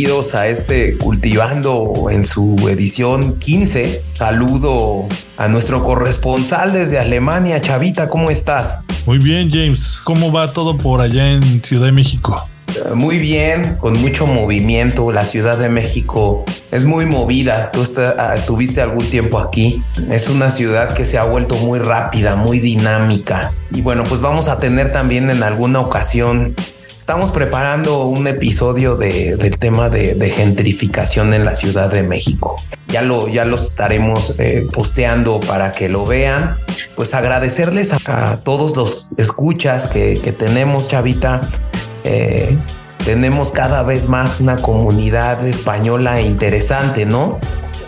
Bienvenidos a este Cultivando en su edición 15. Saludo a nuestro corresponsal desde Alemania, Chavita, ¿cómo estás? Muy bien, James. ¿Cómo va todo por allá en Ciudad de México? Muy bien, con mucho movimiento. La Ciudad de México es muy movida. Tú ah, estuviste algún tiempo aquí. Es una ciudad que se ha vuelto muy rápida, muy dinámica. Y bueno, pues vamos a tener también en alguna ocasión Estamos preparando un episodio de, tema de, gentrificación en la Ciudad de México. Ya lo, ya lo estaremos eh, posteando para que lo vean. Pues agradecerles a, todos los escuchas que, tenemos, Chavita. Eh, tenemos cada vez más una comunidad española interesante, ¿no?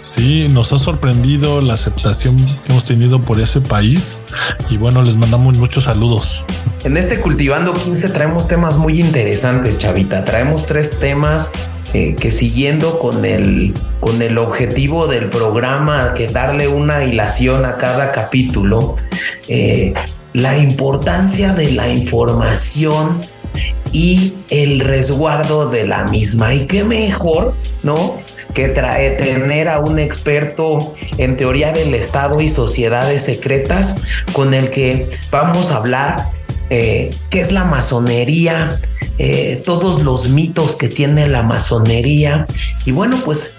Sí, nos ha sorprendido la aceptación que hemos tenido por ese país y bueno, les mandamos muchos saludos. En este Cultivando 15 traemos temas muy interesantes, Chavita. Traemos tres temas eh, que siguiendo con el, con el objetivo del programa, que darle una hilación a cada capítulo, eh, la importancia de la información y el resguardo de la misma. Y qué mejor, ¿no? Que trae tener a un experto en teoría del Estado y sociedades secretas con el que vamos a hablar eh, qué es la masonería, eh, todos los mitos que tiene la masonería y bueno, pues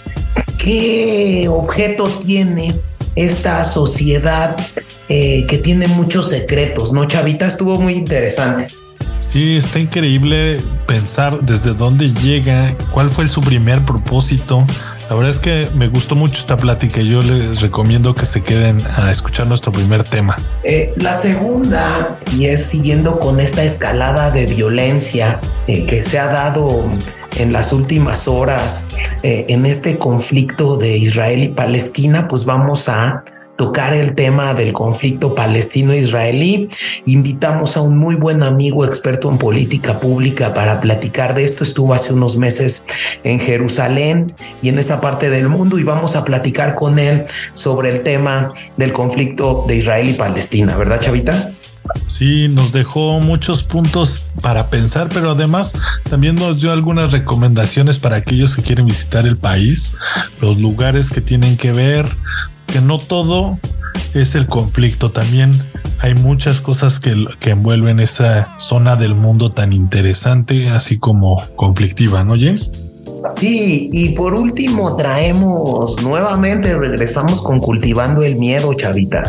qué objeto tiene esta sociedad eh, que tiene muchos secretos, ¿no? Chavita estuvo muy interesante. Sí, está increíble pensar desde dónde llega, cuál fue su primer propósito. La verdad es que me gustó mucho esta plática y yo les recomiendo que se queden a escuchar nuestro primer tema. Eh, la segunda, y es siguiendo con esta escalada de violencia eh, que se ha dado en las últimas horas eh, en este conflicto de Israel y Palestina, pues vamos a tocar el tema del conflicto palestino-israelí. Invitamos a un muy buen amigo experto en política pública para platicar de esto. Estuvo hace unos meses en Jerusalén y en esa parte del mundo y vamos a platicar con él sobre el tema del conflicto de Israel y Palestina, ¿verdad, Chavita? Sí, nos dejó muchos puntos para pensar, pero además también nos dio algunas recomendaciones para aquellos que quieren visitar el país, los lugares que tienen que ver, que no todo es el conflicto, también hay muchas cosas que, que, envuelven esa zona del mundo tan interesante, así como conflictiva, ¿no, James? Sí, y por último traemos nuevamente, regresamos con cultivando el miedo, chavita.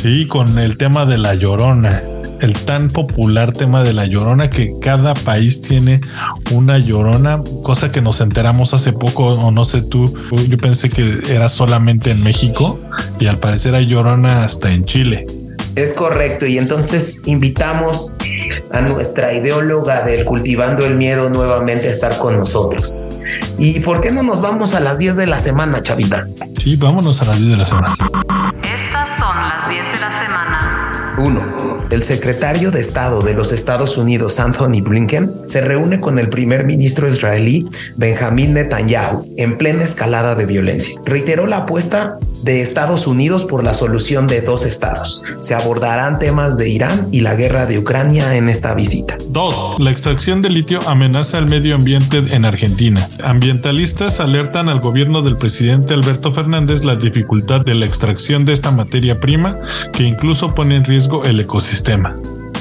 Sí, con el tema de la llorona el tan popular tema de la llorona que cada país tiene una llorona, cosa que nos enteramos hace poco, o no sé tú, yo pensé que era solamente en México y al parecer hay llorona hasta en Chile. Es correcto, y entonces invitamos a nuestra ideóloga del Cultivando el Miedo nuevamente a estar con nosotros. ¿Y por qué no nos vamos a las 10 de la semana, Chavita? Sí, vámonos a las 10 de la semana. Estas son las 10 de la semana. 1 el secretario de Estado de los Estados Unidos, Anthony Blinken, se reúne con el primer ministro israelí, Benjamin Netanyahu, en plena escalada de violencia. Reiteró la apuesta de Estados Unidos por la solución de dos estados. Se abordarán temas de Irán y la guerra de Ucrania en esta visita. 2. La extracción de litio amenaza el medio ambiente en Argentina. Ambientalistas alertan al gobierno del presidente Alberto Fernández la dificultad de la extracción de esta materia prima que incluso pone en riesgo el ecosistema.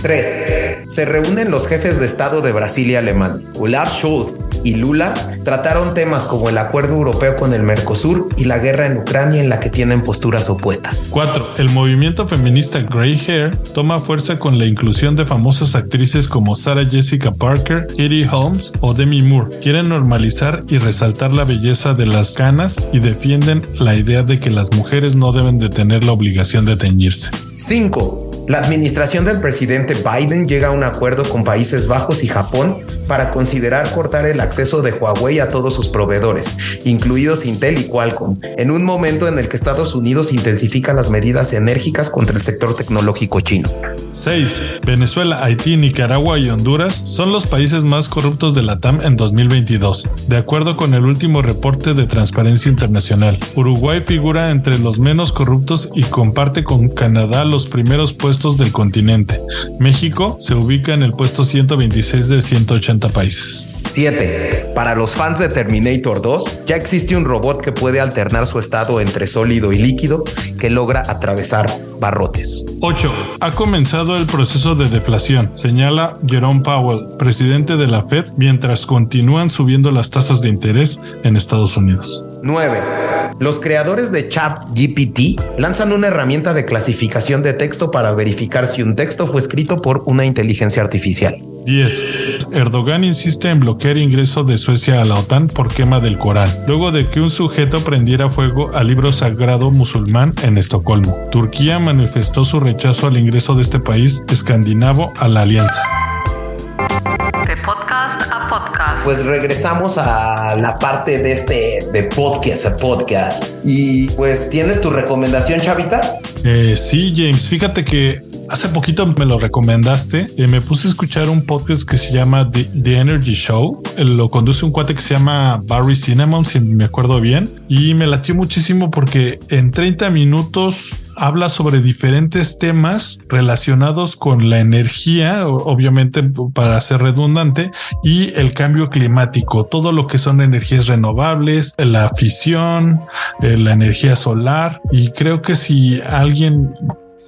3. Se reúnen los jefes de Estado de Brasil y Alemania. Olaf Scholz y Lula trataron temas como el acuerdo europeo con el Mercosur y la guerra en Ucrania en la que tienen posturas opuestas. 4. El movimiento feminista Grey Hair toma fuerza con la inclusión de famosas actrices como Sarah Jessica Parker, Katie Holmes o Demi Moore. Quieren normalizar y resaltar la belleza de las canas y defienden la idea de que las mujeres no deben de tener la obligación de teñirse. 5. La administración del presidente Biden llega a un acuerdo con Países Bajos y Japón para considerar cortar el acceso de Huawei a todos sus proveedores, incluidos Intel y Qualcomm, en un momento en el que Estados Unidos intensifica las medidas enérgicas contra el sector tecnológico chino. 6. Venezuela, Haití, Nicaragua y Honduras son los países más corruptos de la TAM en 2022, de acuerdo con el último reporte de Transparencia Internacional. Uruguay figura entre los menos corruptos y comparte con Canadá los primeros puestos puestos del continente. México se ubica en el puesto 126 de 180 países. 7. Para los fans de Terminator 2, ya existe un robot que puede alternar su estado entre sólido y líquido que logra atravesar barrotes. 8. Ha comenzado el proceso de deflación, señala Jerome Powell, presidente de la Fed, mientras continúan subiendo las tasas de interés en Estados Unidos. 9. Los creadores de ChatGPT lanzan una herramienta de clasificación de texto para verificar si un texto fue escrito por una inteligencia artificial. 10. Erdogan insiste en bloquear ingreso de Suecia a la OTAN por quema del Corán, luego de que un sujeto prendiera fuego al libro sagrado musulmán en Estocolmo. Turquía manifestó su rechazo al ingreso de este país escandinavo a la alianza. Pues regresamos a la parte de este de podcast a podcast. Y pues tienes tu recomendación, Chavita. Eh, sí, James, fíjate que hace poquito me lo recomendaste. Eh, me puse a escuchar un podcast que se llama The, Energy Show. Eh, lo conduce un cuate que se llama Barry Cinnamon, si me acuerdo bien. Y me latió muchísimo porque en 30 minutos habla sobre diferentes temas relacionados con la energía, obviamente para ser redundante, y el cambio climático, todo lo que son energías renovables, la fisión, eh, la energía solar. Y creo que si alguien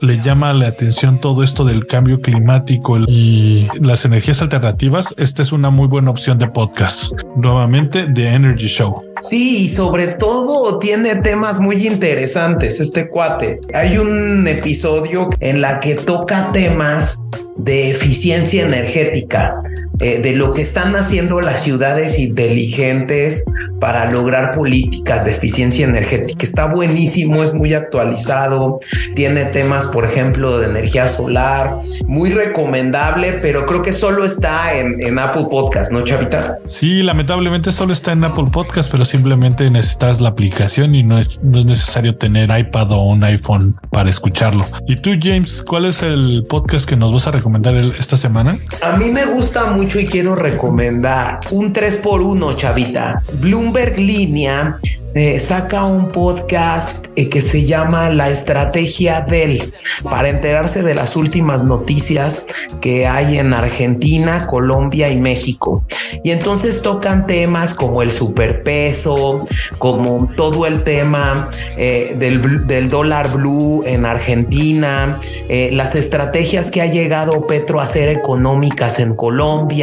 le llama la atención todo esto del cambio climático y las energías alternativas, esta es una muy buena opción de podcast. Nuevamente, The Energy Show. Sí, y sobre todo tiene temas muy interesantes este cuate. Hay un episodio en la que toca temas de eficiencia energética, eh, de lo que están haciendo las ciudades inteligentes para lograr políticas de eficiencia energética. Está buenísimo, es muy actualizado, tiene temas, por ejemplo, de energía solar, muy recomendable, pero creo que solo está en, en Apple Podcast, ¿no, Chavita? Sí, lamentablemente solo está en Apple Podcast, pero simplemente necesitas la aplicación y no es, no es necesario tener iPad o un iPhone para escucharlo. Y tú, James, ¿cuál es el podcast que nos vas a recomendar el- esta semana? A mí me gusta mucho y quiero recomendar un 3x1, chavita. Bloomberg Línea eh, saca un podcast eh, que se llama La Estrategia del para enterarse de las últimas noticias que hay en Argentina, Colombia y México. Y entonces tocan temas como el superpeso, como todo el tema eh, del, del dólar blue en Argentina, las estrategias que ha llegado Petro a hacer económicas en Colombia.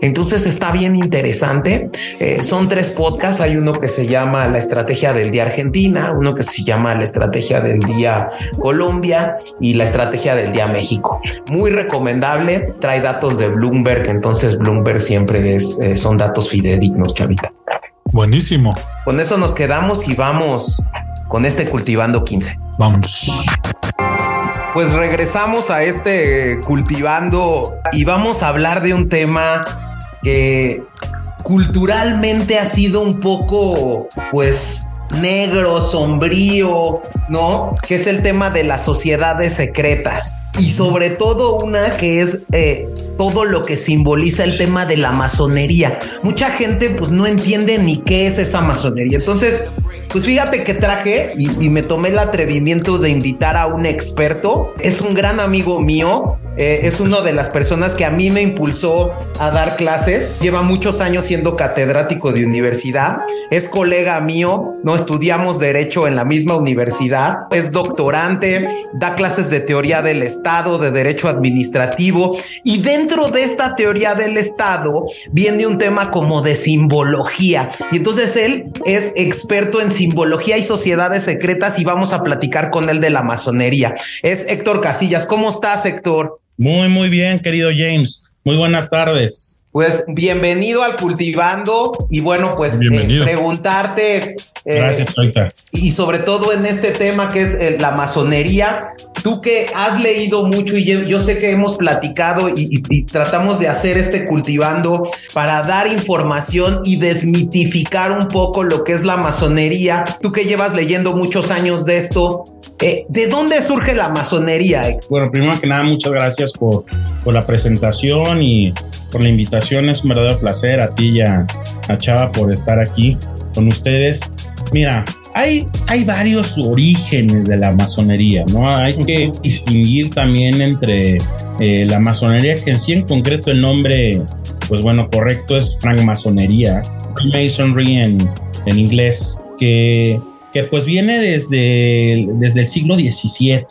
Entonces está bien interesante. Eh, son tres podcasts. Hay uno que se llama La Estrategia del Día Argentina, uno que se llama La Estrategia del Día Colombia y La Estrategia del Día México. Muy recomendable. Trae datos de Bloomberg. Entonces Bloomberg siempre es, eh, son datos fidedignos, chavita. Buenísimo. Con eso nos quedamos y vamos con este cultivando 15. Vamos. Pues regresamos a este cultivando y vamos a hablar de un tema que culturalmente ha sido un poco, pues, negro, sombrío, ¿no? Que es el tema de las sociedades secretas. Y sobre todo una que es eh, todo lo que simboliza el tema de la masonería. Mucha gente pues no entiende ni qué es esa masonería. Entonces, pues fíjate que traje y, y me tomé el atrevimiento de invitar a un experto. Es un gran amigo mío. eh, es una de las personas que a mí me impulsó a dar clases. Lleva muchos años siendo catedrático de universidad. Es colega mío. No estudiamos derecho en la misma universidad. Es doctorante. Da clases de teoría del Estado, de derecho administrativo. Y dentro de esta teoría del Estado viene un tema como de simbología. Y entonces él es experto en simbología y sociedades secretas y vamos a platicar con él de la masonería. Es Héctor Casillas. ¿Cómo estás, Héctor? Muy, muy bien, querido James. Muy buenas tardes. Pues bienvenido al Cultivando y bueno, pues eh, preguntarte eh, Gracias, y sobre todo en este tema que es eh, la masonería, tú que has leído mucho y yo, sé que hemos platicado y, y- y tratamos de hacer este cultivando para dar información y desmitificar un poco lo que es la masonería, tú que llevas leyendo muchos años de esto, eh, ¿de dónde surge la masonería? Bueno, primero que nada, muchas gracias por, por la presentación y por la invitación. Es un verdadero placer a ti y a, a Chava por estar aquí con ustedes. Mira, hay, hay varios orígenes de la masonería, ¿no? Hay que distinguir también entre eh, la masonería, que en sí en concreto el nombre, pues bueno, correcto es francmasonería, masonry en, en inglés, que, que pues viene desde, desde el siglo XVII.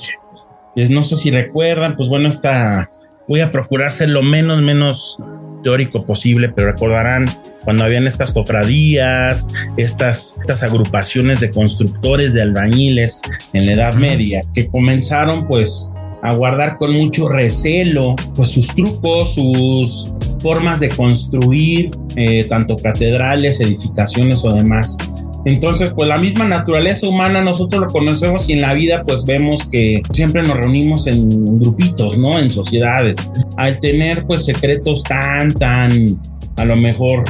No sé si recuerdan, pues bueno, esta, voy a procurar ser lo menos, menos teórico posible, pero recordarán cuando habían estas cofradías, estas, estas agrupaciones de constructores, de albañiles en la Edad Media, que comenzaron pues a guardar con mucho recelo pues sus trucos, sus formas de construir eh, tanto catedrales, edificaciones o demás. Entonces, pues la misma naturaleza humana nosotros lo conocemos y en la vida pues vemos que siempre nos reunimos en grupitos, ¿no? En sociedades. Al tener pues secretos tan, tan, a lo mejor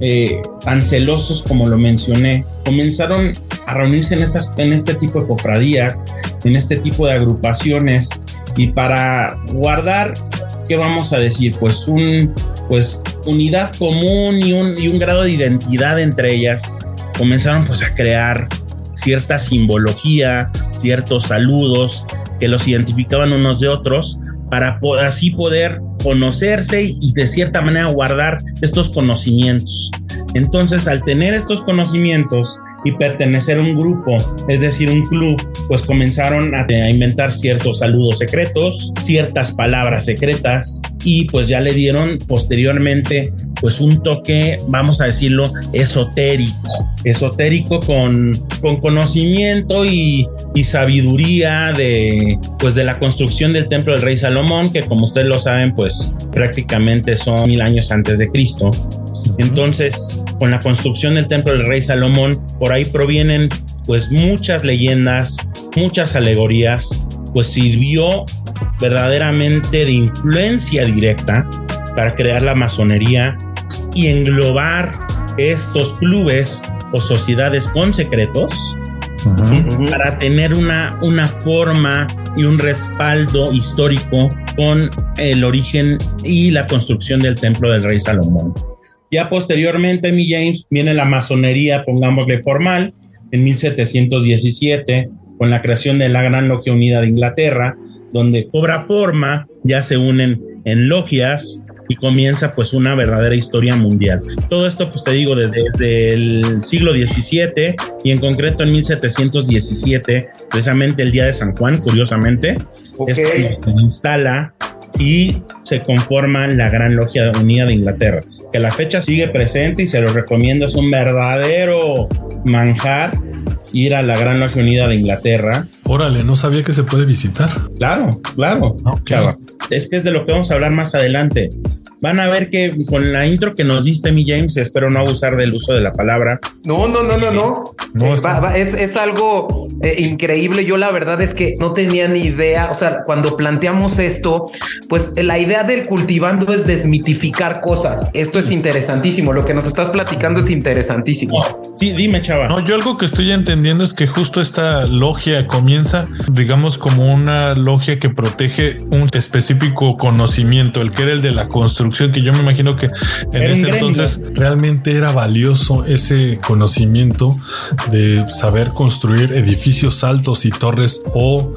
eh, tan celosos como lo mencioné, comenzaron a reunirse en, estas, en este tipo de cofradías, en este tipo de agrupaciones y para guardar, ¿qué vamos a decir? Pues un, pues unidad común y un, y un grado de identidad entre ellas comenzaron pues a crear cierta simbología, ciertos saludos que los identificaban unos de otros para así poder conocerse y de cierta manera guardar estos conocimientos. Entonces, al tener estos conocimientos, y pertenecer a un grupo, es decir, un club, pues comenzaron a, inventar ciertos saludos secretos, ciertas palabras secretas y pues ya le dieron posteriormente pues un toque, vamos a decirlo, esotérico, esotérico con, con conocimiento y, y sabiduría de pues de la construcción del templo del rey Salomón, que como ustedes lo saben, pues prácticamente son mil años antes de Cristo. Entonces, con la construcción del templo del rey Salomón, por ahí provienen pues muchas leyendas, muchas alegorías, pues sirvió verdaderamente de influencia directa para crear la masonería y englobar estos clubes o sociedades con secretos para tener una, una forma y un respaldo histórico con el origen y la construcción del templo del rey Salomón. Ya posteriormente, mi James, viene la masonería, pongámosle formal, en 1717, con la creación de la Gran Logia Unida de Inglaterra, donde cobra forma, ya se unen en logias y comienza pues una verdadera historia mundial. Todo esto pues te digo desde, el siglo XVII y en concreto en 1717, precisamente el día de San Juan, curiosamente, es se instala y se conforma la Gran Logia Unida de Inglaterra que la fecha sigue presente y se lo recomiendo, es un verdadero manjar ir a la Gran Logia Unida de Inglaterra. Órale, no sabía que se puede visitar. Claro, claro. Chava. Es que es de lo que vamos a hablar más adelante. Van a ver que con la intro que nos diste, mi James, espero no abusar del uso de la palabra. No, no, no, no, no. Eh, es, algo eh, increíble. Yo la verdad es que no tenía ni idea. O sea, cuando planteamos esto, pues la idea del cultivando es desmitificar cosas. Esto es interesantísimo. Lo que nos estás platicando es interesantísimo. sí, dime, chava. No, yo algo que estoy entendiendo es que justo esta logia comienza, digamos, como una logia que protege un específico conocimiento, el que era el de la construcción que yo me imagino que en ese entonces realmente era valioso ese conocimiento de saber construir edificios altos y torres o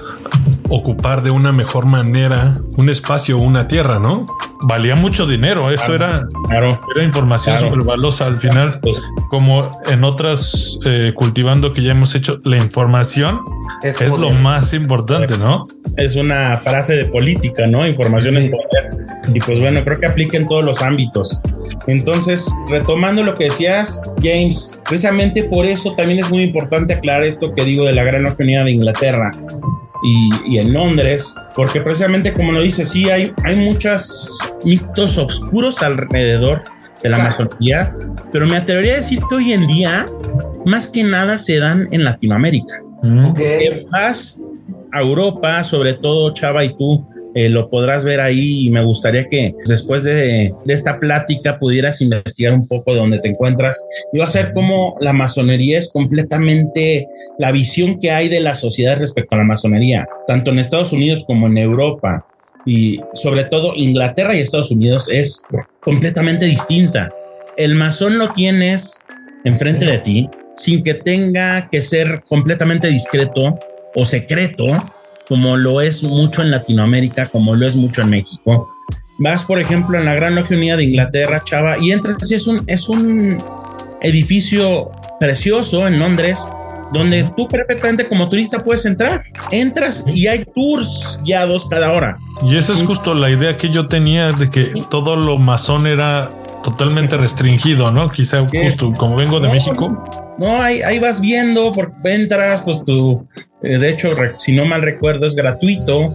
ocupar de una mejor manera un espacio o una tierra, ¿no? Valía mucho dinero, eso era, era información súper valiosa al final, pues, como en otras eh, cultivando que ya hemos hecho, la información es, lo más importante, ¿no? Es una frase de política, ¿no? Información es poder. Y pues bueno, creo que aplica en todos los ámbitos. Entonces, retomando lo que decías, James, precisamente por eso también es muy importante aclarar esto que digo de la Gran Unidad de Inglaterra y, en Londres, porque precisamente como lo dice, sí, hay, hay muchos mitos oscuros alrededor de la masonería, pero me atrevería a decir que hoy en día, más que nada, se dan en Latinoamérica. Okay. Vas a Europa, sobre todo Chava y tú, eh, lo podrás ver ahí y me gustaría que después de, esta plática pudieras investigar un poco de dónde te encuentras y va a ser como la masonería es completamente la visión que hay de la sociedad respecto a la masonería, tanto en Estados Unidos como en Europa y sobre todo Inglaterra y Estados Unidos es completamente distinta. El masón lo tienes enfrente de ti, sin que tenga que ser completamente discreto o secreto, como lo es mucho en Latinoamérica, como lo es mucho en México. Vas, por ejemplo, en la Gran Logia Unida de Inglaterra, Chava, y entras y es un, es un edificio precioso en Londres, donde tú perfectamente como turista puedes entrar. Entras y hay tours guiados cada hora. Y esa es justo la idea que yo tenía de que todo lo masón era totalmente restringido, ¿no? Quizá justo como vengo de México. No, ahí, ahí vas viendo, porque entras, pues tú, eh, de hecho, si no mal recuerdo, es gratuito.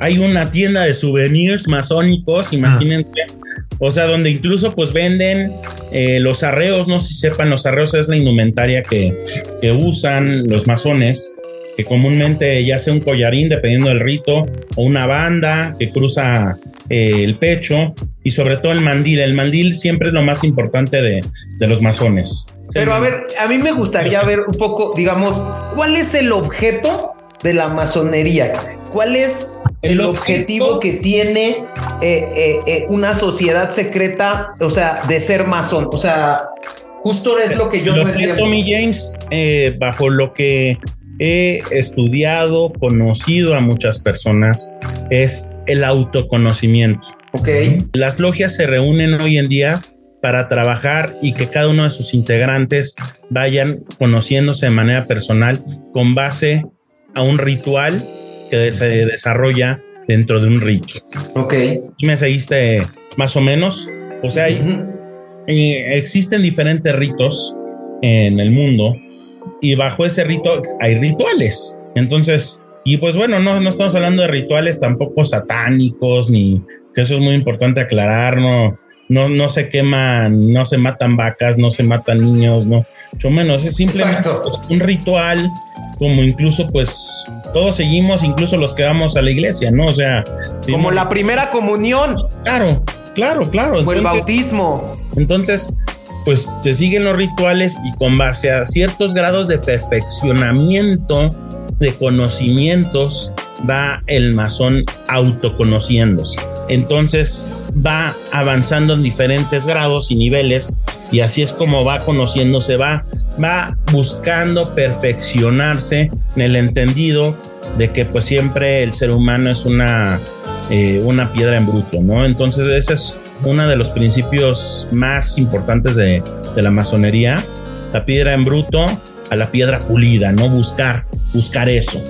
Hay una tienda de souvenirs masónicos, imagínense. O sea, donde incluso pues venden eh, los arreos, no sé si sepan, los arreos es la indumentaria que, que usan los masones, que comúnmente ya sea un collarín, dependiendo del rito, o una banda que cruza eh, el pecho, y sobre todo el mandil. El mandil siempre es lo más importante de, de los masones. Pero a ver, a mí me gustaría ver un poco, digamos, ¿cuál es el objeto de la masonería? ¿Cuál es el, objetivo que tiene eh, eh, eh, una sociedad secreta, o sea, de ser masón. O sea, justo es lo que yo lo que Tommy James, bajo lo que he estudiado, conocido a muchas personas, es el autoconocimiento. Ok. Las logias se reúnen hoy en día para trabajar y que cada uno de sus integrantes vayan conociéndose de manera personal con base a un ritual que se desarrolla dentro de un rito. Ok. Y me seguiste más o menos. O sea, eh, existen diferentes ritos en el mundo y bajo ese rito hay rituales. Entonces, y pues bueno, no, no estamos hablando de rituales tampoco satánicos, ni que eso es muy importante aclarar, no, no, no se queman, no se matan vacas, no se matan niños, no, mucho menos, es simplemente un ritual como incluso pues todos seguimos, incluso los que vamos a la iglesia, ¿no? O sea, como la primera comunión. Claro, claro, claro. O el bautismo. Entonces, pues se siguen los rituales y con base a ciertos grados de perfeccionamiento de conocimientos va el masón autoconociéndose. Entonces va avanzando en diferentes grados y niveles y así es como va conociéndose, va, va buscando perfeccionarse en el entendido de que pues siempre el ser humano es una, eh, una piedra en bruto, ¿no? Entonces ese es uno de los principios más importantes de, de la masonería, la piedra en bruto a la piedra pulida, ¿no? Buscar, buscar eso.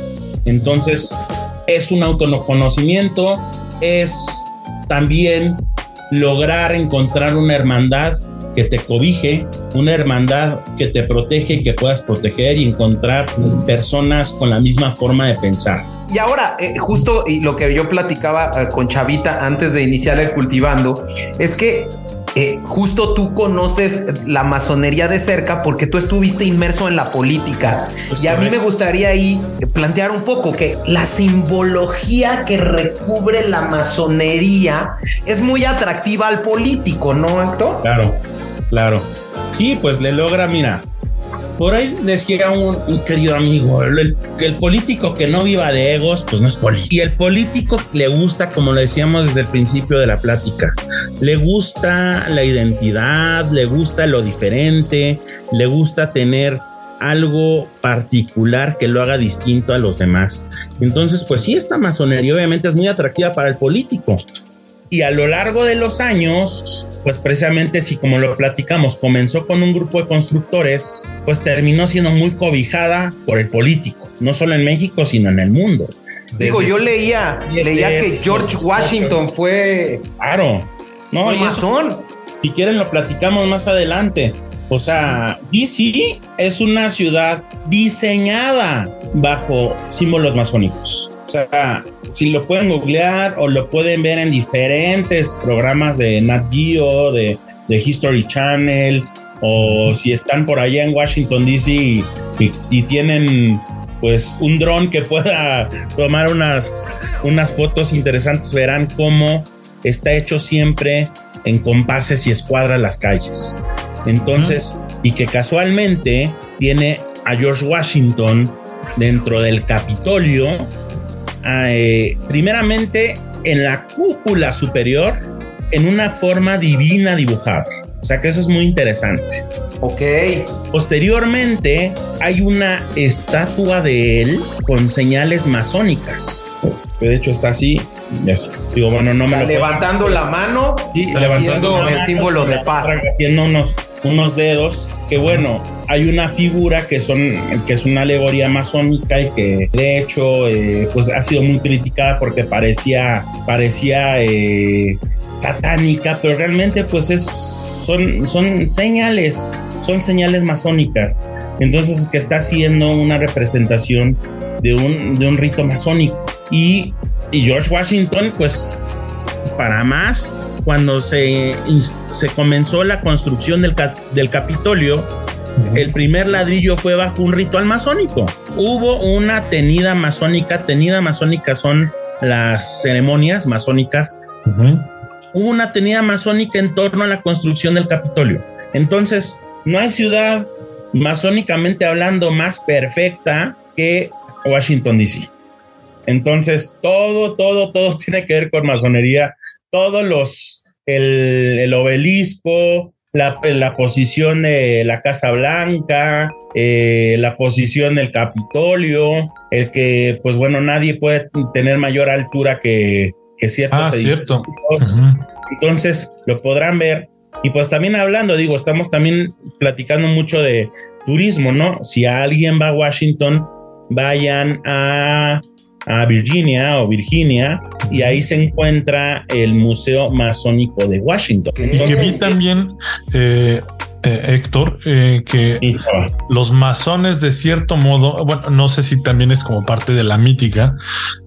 Entonces es un autoconocimiento, es también lograr encontrar una hermandad que te cobije, una hermandad que te protege y que puedas proteger y encontrar personas con la misma forma de pensar. Y ahora, eh, justo y lo que yo platicaba eh, con Chavita antes de iniciar el cultivando, es que eh, justo tú conoces la masonería de cerca porque tú estuviste inmerso en la política. Pues y a mí me gustaría ahí plantear un poco que la simbología que recubre la masonería es muy atractiva al político, ¿no, Héctor? Claro, claro. Sí, pues le logra, mira, por ahí decía un, un querido amigo, el, el, político que no viva de egos, pues no es político. Y el político le gusta, como lo decíamos desde el principio de la plática, le gusta la identidad, le gusta lo diferente, le gusta tener algo particular que lo haga distinto a los demás. Entonces, pues sí, esta masonería obviamente es muy atractiva para el político, y a lo largo de los años, pues precisamente si como lo platicamos, comenzó con un grupo de constructores, pues terminó siendo muy cobijada por el político, no solo en México, sino en el mundo. Digo, yo leía, leía que George Washington fue... Claro, no, y masón. Si quieren lo platicamos más adelante. O sea, DC es una ciudad diseñada bajo símbolos masónicos. O sea, si lo pueden googlear o lo pueden ver en diferentes programas de Nat Geo, de, History Channel, o si están por allá en Washington DC y, tienen pues un dron que pueda tomar unas, unas fotos interesantes, verán cómo está hecho siempre en compases y escuadras las calles. Entonces, y que casualmente tiene a George Washington dentro del Capitolio eh, primeramente en la cúpula superior en una forma divina dibujada. O sea que eso es muy interesante. Ok. Posteriormente hay una estatua de él con señales masónicas. Que de hecho está así. y así. Digo, bueno, no me lo levantando la mano Sí, y levantando el mano, símbolo de paz. Haciendo unos, unos dedos. Que bueno, hay una figura que son que es una alegoría masónica y que de hecho eh, pues ha sido muy criticada porque parecía parecía eh, satánica, pero realmente pues es son son señales, son señales masónicas. Entonces que está haciendo una representación de un de un rito masónico y y George Washington pues para más cuando se, se comenzó la construcción del, del Capitolio, el primer ladrillo fue bajo un ritual masónico. Hubo una tenida masónica, tenida masónica son las ceremonias masónicas. Hubo una tenida masónica en torno a la construcción del Capitolio. Entonces, no hay ciudad masónicamente hablando más perfecta que Washington, D.C. Entonces, todo, todo, todo tiene que ver con masonería. Todos los, el, el obelisco, la, la posición de la Casa Blanca, eh, la posición del Capitolio, el que, pues bueno, nadie puede tener mayor altura que, que ciertos Ah, cierto. Entonces lo podrán ver. Y pues también hablando, digo, estamos también platicando mucho de turismo, ¿no? Si alguien va a Washington, vayan a, a Virginia o Virginia y ahí se encuentra el Museo Masónico de Washington. Y que Entonces, vi también, eh, eh, Héctor, eh, que los masones de cierto modo, bueno, no sé si también es como parte de la mítica,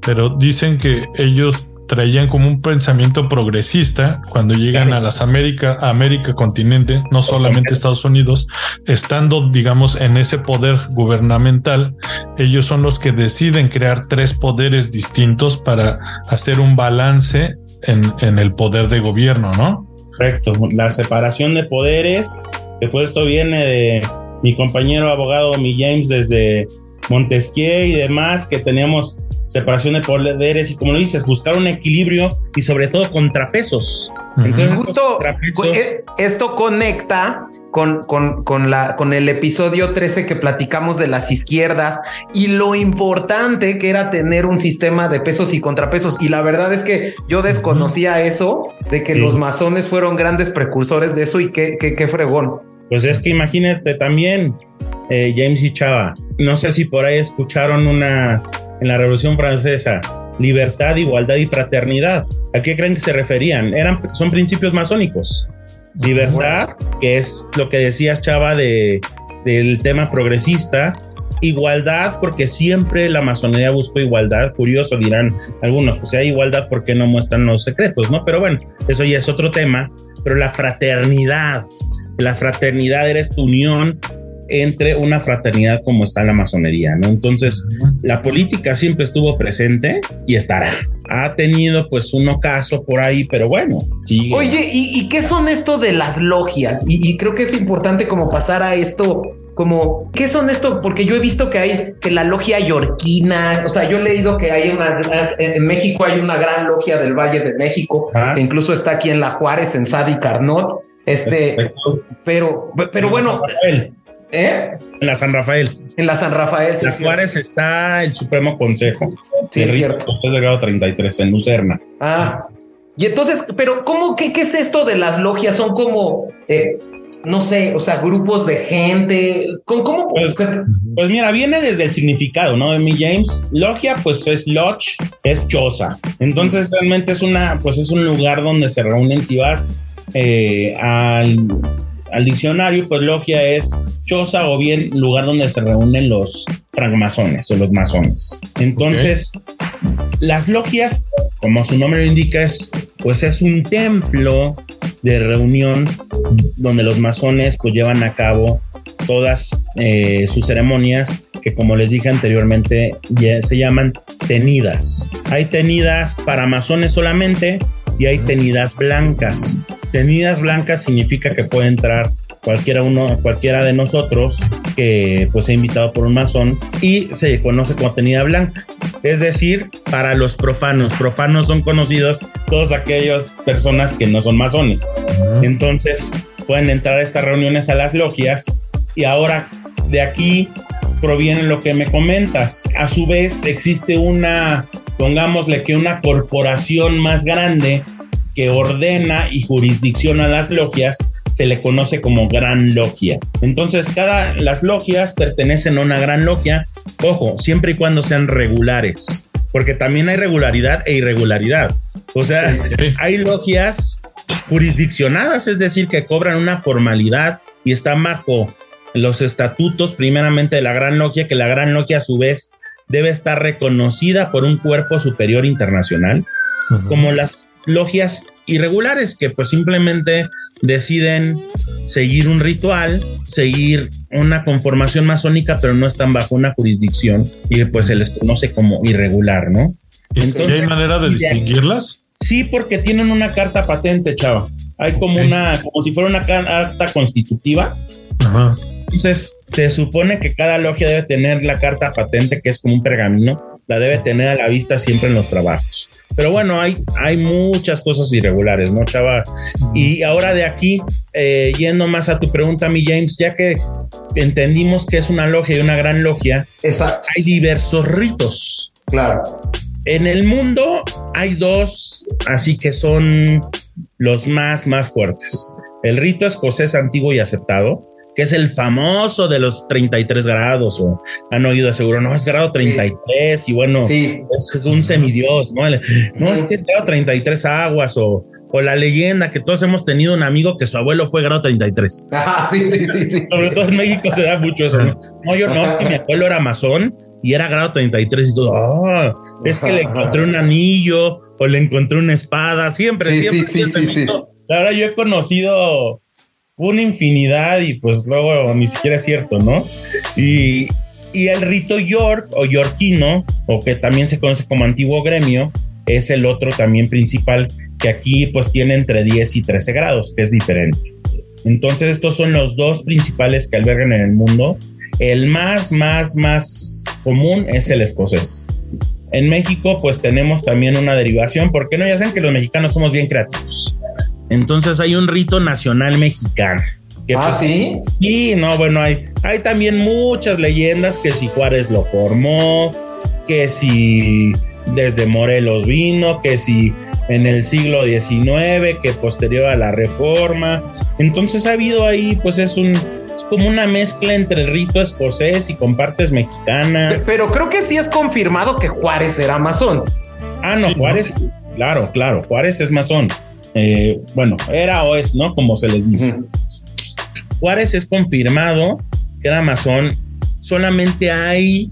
pero dicen que ellos traían como un pensamiento progresista cuando llegan a las América, a América continente, no solamente Estados Unidos, estando, digamos, en ese poder gubernamental, ellos son los que deciden crear tres poderes distintos para hacer un balance en, en el poder de gobierno, ¿no? Correcto, la separación de poderes, después esto viene de mi compañero abogado, mi James, desde Montesquieu y demás, que teníamos separación de poderes y como lo dices, buscar un equilibrio y sobre todo contrapesos. Entonces, Justo contrapesos- eh, esto conecta con, con, con, la, con el episodio 13 que platicamos de las izquierdas y lo importante que era tener un sistema de pesos y contrapesos. Y la verdad es que yo desconocía eso, de que Sí. los masones fueron grandes precursores de eso y qué, qué, qué fregón. Pues es que imagínate también, eh, James y Chava, no sé si por ahí escucharon una en la Revolución Francesa, libertad, igualdad y fraternidad. ¿A qué creen que se referían? Eran, son principios masónicos. Libertad, que es lo que decías, Chava, de, del tema progresista. Igualdad, porque siempre la masonería buscó igualdad. Curioso, dirán algunos, pues si hay igualdad, ¿por qué no muestran los secretos? ¿No? Pero bueno, eso ya es otro tema. Pero la fraternidad, la fraternidad era esta unión entre una fraternidad como está la masonería, ¿no? Entonces, la política siempre estuvo presente y estará. Ha tenido pues un ocaso por ahí, pero bueno, sigue. Oye, ¿y, y qué son esto de las logias? Y, y creo que es importante como pasar a esto, como, ¿qué son esto? Porque yo he visto que hay, que la logia yorquina, o sea, yo he leído que hay una, en México hay una gran logia del Valle de México, Ah. que incluso está aquí en La Juárez, en Sadi Carnot, este, pero, pero bueno, ¿eh? en la San Rafael. En la San Rafael. sí, la sí. Juárez está el Supremo Consejo. Sí, es cierto. José Delgado 33 en Lucerna. Ah, y entonces, pero ¿cómo, qué, qué es esto de las logias? Son como, eh, no sé, o sea, grupos de gente. ¿Cómo? cómo- Pues- Pues mira, viene desde el significado, ¿no? De mi James. Logia, pues es lodge, es choza. Entonces realmente es una, pues es un lugar donde se reúnen. Si vas eh, al, al diccionario, pues logia es choza o bien lugar donde se reúnen los francmasones o los masones. Entonces, las logias, como su nombre lo indica, es pues es un templo de reunión donde los masones pues llevan a cabo todas eh, sus ceremonias que como les dije anteriormente se llaman tenidas. Hay tenidas para masones solamente y hay tenidas blancas. Tenidas blancas significa que puede entrar cualquiera uno, cualquiera de nosotros que pues sea invitado por un masón y se conoce como tenida blanca. Es decir, para los profanos, profanos son conocidos todas aquellas personas que no son masones. Entonces, pueden entrar a estas reuniones a las logias y ahora de aquí proviene lo que me comentas. A su vez existe una, pongámosle que una corporación más grande que ordena y jurisdicciona las logias se le conoce como gran logia. Entonces, cada las logias pertenecen a una gran logia, ojo, siempre y cuando sean regulares, porque también hay regularidad e irregularidad. O sea, hay logias jurisdiccionadas, es decir, que cobran una formalidad y están bajo los estatutos primeramente de la Gran Logia, que la Gran Logia a su vez debe estar reconocida por un cuerpo superior internacional, como las logias irregulares que pues simplemente deciden seguir un ritual, seguir una conformación masónica, pero no están bajo una jurisdicción y pues se les conoce como irregular, ¿no? Entonces, ¿Hay manera de distinguirlas? Sí, porque tienen una carta patente, chava. Hay como una, como si fuera una carta constitutiva. Ajá. Entonces, se supone que cada logia debe tener la carta patente, que es como un pergamino, la debe tener a la vista siempre en los trabajos. Pero bueno, hay, hay muchas cosas irregulares, ¿no, chava? Y ahora de aquí, eh, yendo más a tu pregunta, mi James, ya que entendimos que es una logia y una gran logia, hay diversos ritos. Claro. En el mundo hay dos, así que son los más, más fuertes. El rito escocés antiguo y aceptado, que es el famoso de los 33 grados, o han oído seguro, no, es grado 33 y bueno, es un semidios, ¿no? No, es que grado 33 aguas o, o la leyenda que todos hemos tenido un amigo que su abuelo fue grado 33. Ah, sí, sí, sí, sí. Sobre todo en México se da mucho eso. No, no yo no, es que mi abuelo era masón y era grado 33 y todo. Oh, es que le encontré un anillo o le encontré una espada, siempre, siempre. Sí, sí, sí, Ahora yo he conocido una infinidad y pues luego ni siquiera es cierto, ¿no? Y, y el rito York o yorquino, o que también se conoce como antiguo gremio, es el otro también principal que aquí pues tiene entre 10 y 13 grados, que es diferente. Entonces estos son los dos principales que albergan en el mundo. El más, más, más común es el escocés. En México pues tenemos también una derivación, porque no, ya saben que los mexicanos somos bien creativos. Entonces hay un rito nacional mexicano. ah, pues, sí. Sí, no, bueno, hay, hay también muchas leyendas que si Juárez lo formó, que si desde Morelos vino, que si en el siglo XIX, que posterior a la reforma. Entonces ha habido ahí, pues es un, es como una mezcla entre el rito escocés y con partes mexicanas. Pero creo que sí es confirmado que Juárez era masón. Ah, no, Juárez, claro, claro, Juárez es masón. Eh, bueno, era o es, ¿no? Como se les dice. Juárez es confirmado que era masón, solamente hay,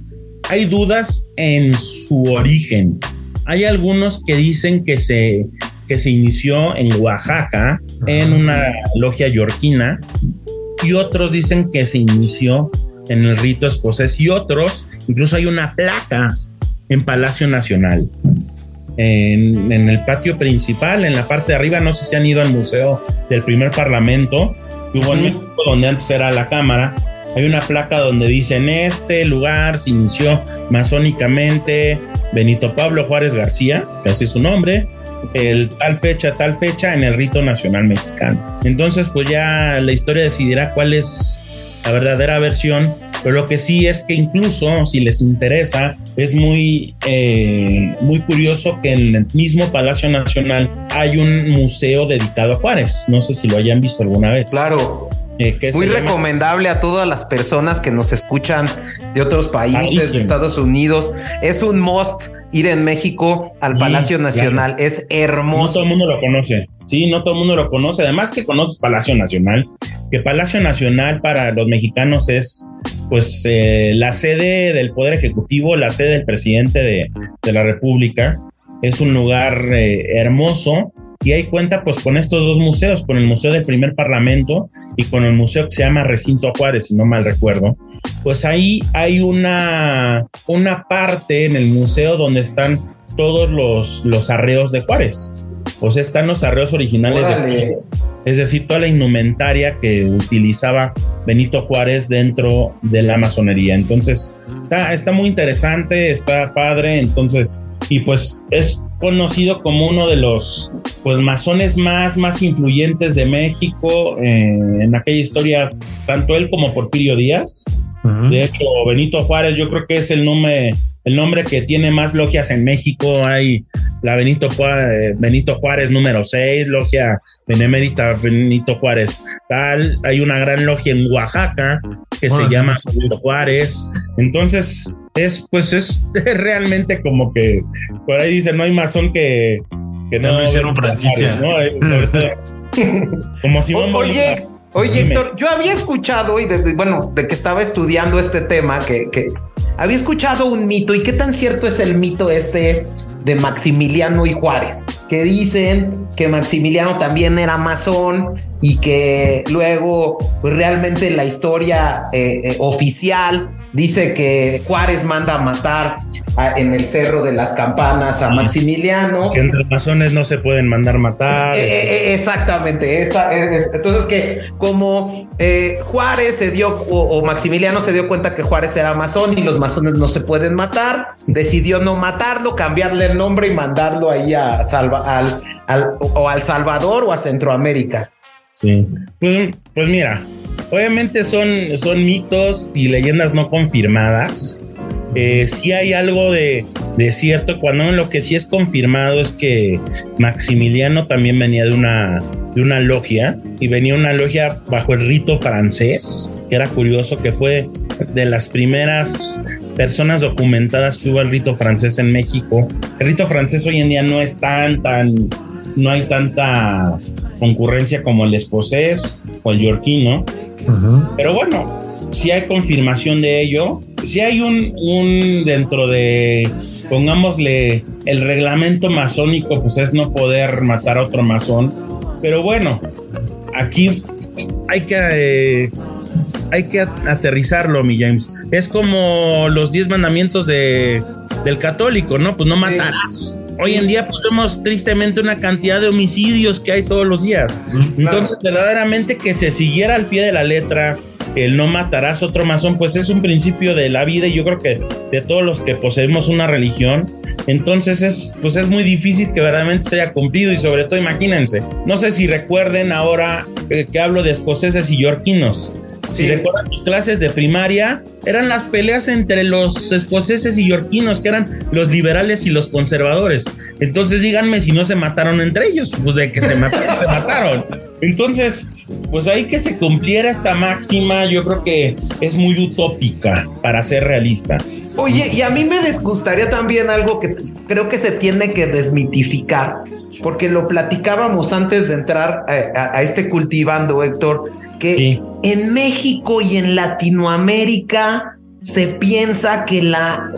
hay dudas en su origen. Hay algunos que dicen que se, que se inició en Oaxaca, en una logia yorquina, y otros dicen que se inició en el rito escocés, y otros, incluso hay una placa en Palacio Nacional en, el patio principal, en la parte de arriba. No sé si han ido al museo del primer parlamento, que hubo en México, donde antes era la Cámara. Hay una placa donde dice: En este lugar se inició masónicamente Benito Pablo Juárez García, que así es su nombre, el tal fecha, tal fecha en el rito nacional mexicano. Entonces, pues ya la historia decidirá cuál es la verdadera versión pero lo que sí es que incluso, si les interesa, es muy, eh, muy curioso que en el mismo Palacio Nacional hay un museo dedicado a Juárez. No sé si lo hayan visto alguna vez. Claro. Eh, muy recomendable a todas las personas que nos escuchan de otros países, de Estados Unidos. Es un must ir en México al Palacio Nacional. Es hermoso. No todo el mundo lo conoce. Sí, no todo el mundo lo conoce. Además que conoces Palacio Nacional, que Palacio Nacional para los mexicanos es pues eh, la sede del Poder Ejecutivo, la sede del presidente de, la República. Es un lugar eh, hermoso y ahí cuenta pues con estos dos museos, con el Museo del Primer Parlamento y con el museo que se llama Recinto Juárez, si no mal recuerdo. Pues ahí hay una, una parte en el museo donde están todos los, los arreos de Juárez. O sea, están los arreos originales de Juárez. Es decir, toda la indumentaria que utilizaba Benito Juárez dentro de la masonería. Entonces, está, está muy interesante, está padre. Entonces, y pues es conocido como uno de los pues masones más, más influyentes de México eh, en aquella historia, tanto él como Porfirio Díaz. De hecho, Benito Juárez, yo creo que es el nombre, el nombre que tiene más logias en México. Hay la Benito Juárez, Benito Juárez número 6, logia Benemérita Benito Juárez tal. Hay una gran logia en Oaxaca que se llama Benito Juárez. Entonces, es pues es realmente como que por ahí dicen no hay masón que, que no, no hicieron franquicia. ¿no? como si Oye, Oye, Héctor, yo había escuchado, y bueno, de que estaba estudiando este tema, que, que había escuchado un mito, y qué tan cierto es el mito este de Maximiliano y Juárez, que dicen que Maximiliano también era masón y que luego, pues realmente la historia eh, eh, oficial dice que Juárez manda a matar en el Cerro de las Campanas a Maximiliano. Que entre masones no se pueden mandar matar. Eh, exactamente. Esta, entonces que como Juárez se dio o, Maximiliano se dio cuenta que Juárez era masón y los masones no se pueden matar, decidió no matarlo, cambiarle el nombre y mandarlo ahí a Salva, al, al, o al Salvador o a Centroamérica. Sí, pues, pues mira, obviamente son, son mitos y leyendas no confirmadas. Eh, sí hay algo de, de, cierto, cuando lo que sí es confirmado es que Maximiliano también venía de una, de una logia y venía una logia bajo el rito francés, que era curioso que fue de las primeras personas documentadas que hubo el rito francés en México. El rito francés hoy en día no es tan, tan, no hay tanta concurrencia como el escocés o el yorquino. Pero bueno, si hay confirmación de ello. Si hay un, un dentro de, pongámosle, el reglamento masónico, pues es no poder matar a otro masón. Pero bueno, aquí hay que, eh, hay que aterrizarlo, mi James. Es como los diez mandamientos de, del católico, ¿no? Pues no matarás. Hoy en día pues vemos tristemente una cantidad de homicidios que hay todos los días. Entonces, verdaderamente que se siguiera al pie de la letra el no matarás otro masón, pues es un principio de la vida y yo creo que de todos los que poseemos una religión, entonces es, pues es muy difícil que verdaderamente se haya cumplido y sobre todo imagínense, no sé si recuerden ahora eh, que hablo de escoceses y yorquinos, si recuerdan sus clases de primaria, eran las peleas entre los escoceses y yorquinos, que eran los liberales y los conservadores. Entonces díganme si no se mataron entre ellos, pues de que se mataron, se mataron. Entonces, pues ahí que se cumpliera esta máxima, yo creo que es muy utópica para ser realista. Oye, y a mí me gustaría también algo que creo que se tiene que desmitificar, porque lo platicábamos antes de entrar a, a este cultivando, Héctor que en México y en Latinoamérica se piensa que la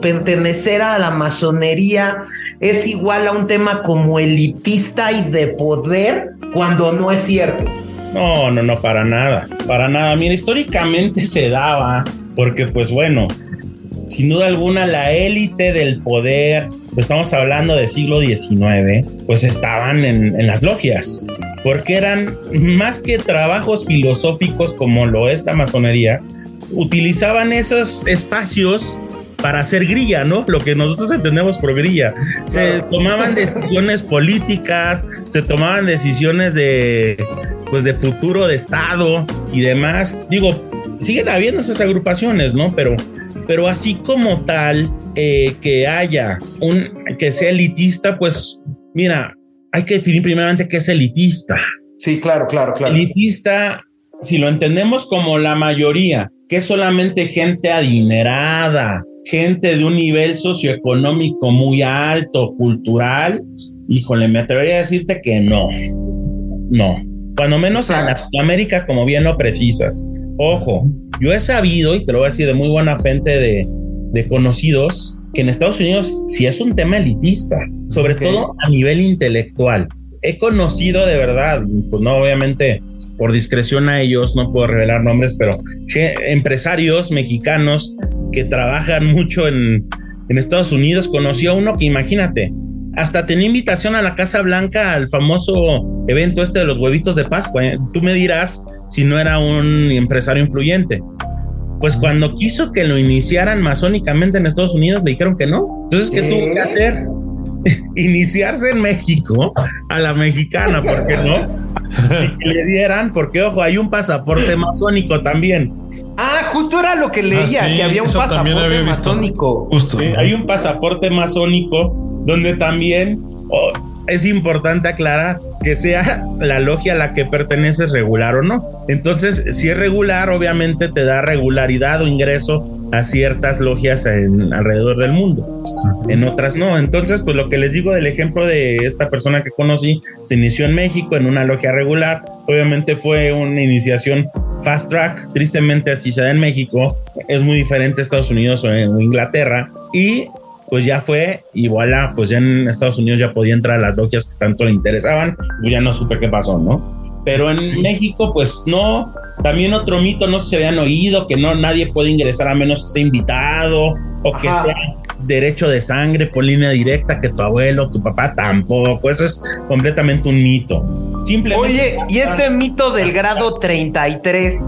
pertenecer a la masonería es igual a un tema como elitista y de poder, cuando no es cierto. No, no, no, para nada, para nada. Mira, históricamente se daba, porque pues bueno, sin duda alguna la élite del poder, pues estamos hablando del siglo XIX, pues estaban en, en las logias porque eran más que trabajos filosóficos como lo es la masonería, utilizaban esos espacios para hacer grilla, ¿no? Lo que nosotros entendemos por grilla. Se tomaban decisiones políticas, se tomaban decisiones de, pues, de futuro de Estado y demás. Digo, siguen habiendo esas agrupaciones, ¿no? Pero, pero así como tal, eh, que haya un, que sea elitista, pues, mira, hay que definir primeramente qué es elitista. Sí, claro, claro, claro. Elitista, si lo entendemos como la mayoría, que es solamente gente adinerada, gente de un nivel socioeconómico muy alto, cultural, híjole, me atrevería a decirte que no. No. Cuando menos en Latinoamérica, como bien lo precisas. Ojo, yo he sabido, y te lo voy a decir de muy buena fuente de, de conocidos, que en Estados Unidos sí es un tema elitista, sobre todo a nivel intelectual. He conocido de verdad, pues no obviamente por discreción a ellos, no puedo revelar nombres, pero empresarios mexicanos que trabajan mucho en, en Estados Unidos. Conocí a uno que imagínate, hasta tenía invitación a la Casa Blanca al famoso evento este de los huevitos de Pascua. ¿eh? Tú me dirás si no era un empresario influyente. Pues cuando quiso que lo iniciaran masónicamente en Estados Unidos, le dijeron que no. Entonces, ¿qué tuvo que hacer? iniciarse en México a la mexicana, ¿por qué no? Y que le dieran, porque ojo, hay un pasaporte masónico también. Ah, justo era lo que leía, Ah, sí, que había un pasaporte masónico. Justo. Sí, hay un pasaporte masónico donde también oh, es importante aclarar que sea la logia a la que perteneces regular o no. Entonces, si es regular, obviamente te da regularidad o ingreso a ciertas logias en, alrededor del mundo. En otras no. Entonces, pues lo que les digo del ejemplo de esta persona que conocí, se inició en México en una logia regular. Obviamente fue una iniciación fast track. Tristemente así se da en México. Es muy diferente a Estados Unidos o Inglaterra. Y pues ya fue y voilà, pues ya en Estados Unidos ya podía entrar a las logias que tanto le interesaban, pues ya no supe qué pasó, ¿no? Pero en México, pues no. También otro mito, no sé si habían oído, que no nadie puede ingresar a menos que sea invitado o que Ajá. sea derecho de sangre por línea directa, que tu abuelo, tu papá tampoco. Eso es completamente un mito. Simplemente. Oye, y este mito del grado 33,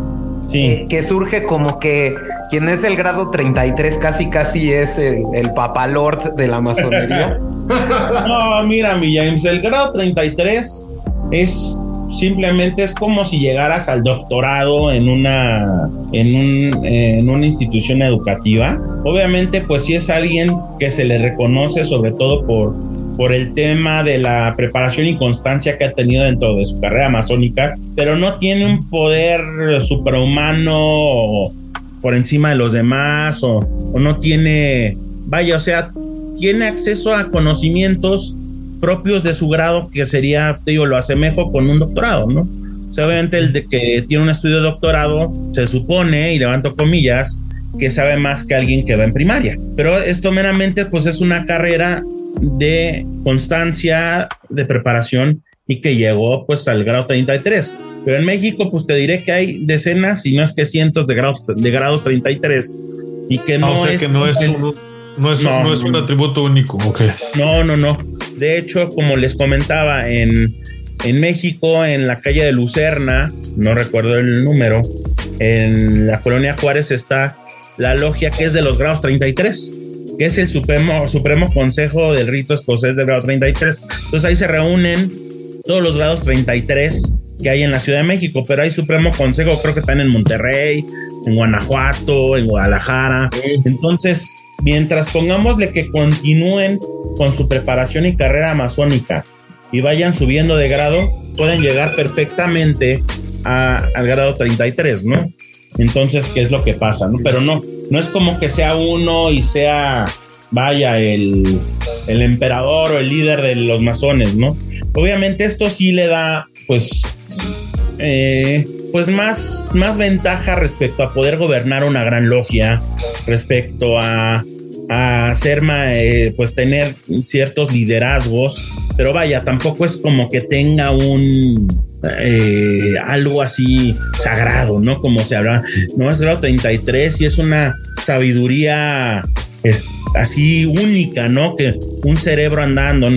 Sí. eh, que surge como que quien es el grado 33 casi casi es el, el papalord de la masonería. No, mira, mi James, el grado 33 es simplemente es como si llegaras al doctorado en una en, un, en una institución educativa. Obviamente, pues si es alguien que se le reconoce sobre todo por por el tema de la preparación y constancia que ha tenido dentro de su carrera masónica, pero no tiene un poder superhumano por encima de los demás o, o no tiene, vaya, o sea, tiene acceso a conocimientos propios de su grado, que sería, te digo, lo asemejo con un doctorado, ¿no? O sea, obviamente el de que tiene un estudio de doctorado, se supone, y levanto comillas, que sabe más que alguien que va en primaria. Pero esto meramente, pues es una carrera de constancia, de preparación y que llegó pues al grado 33. Pero en México, pues te diré que hay decenas, si no es que cientos de grados, de grados 33 y que no Ah, o sea es que no es un, no es, No, no es un atributo único. Ok. no, no, no. De hecho, como les comentaba, en, en México, en la calle de Lucerna, no recuerdo el número, en la colonia Juárez está la logia que es de los grados 33, que es el Supremo, Supremo Consejo del Rito Escocés del grado 33. Entonces ahí se reúnen todos los grados 33 que hay en la Ciudad de México, pero hay Supremo Consejo, creo que están en Monterrey, en Guanajuato, en Guadalajara. Entonces, mientras pongámosle que continúen con su preparación y carrera masónica y vayan subiendo de grado, pueden llegar perfectamente a- al grado 33, ¿no? Entonces, ¿qué es lo que pasa? ¿no? Pero no, no es como que sea uno y sea, vaya, el, el emperador o el líder de los masones, ¿no? Obviamente esto sí le da, pues, eh, pues más, más ventaja respecto a poder gobernar una gran logia, respecto a, a ser, eh, pues tener ciertos liderazgos, pero vaya, tampoco es como que tenga un eh, algo así sagrado, ¿no? Como se habla, no es grado 33 y es una sabiduría es, así única, ¿no? Que un cerebro andando,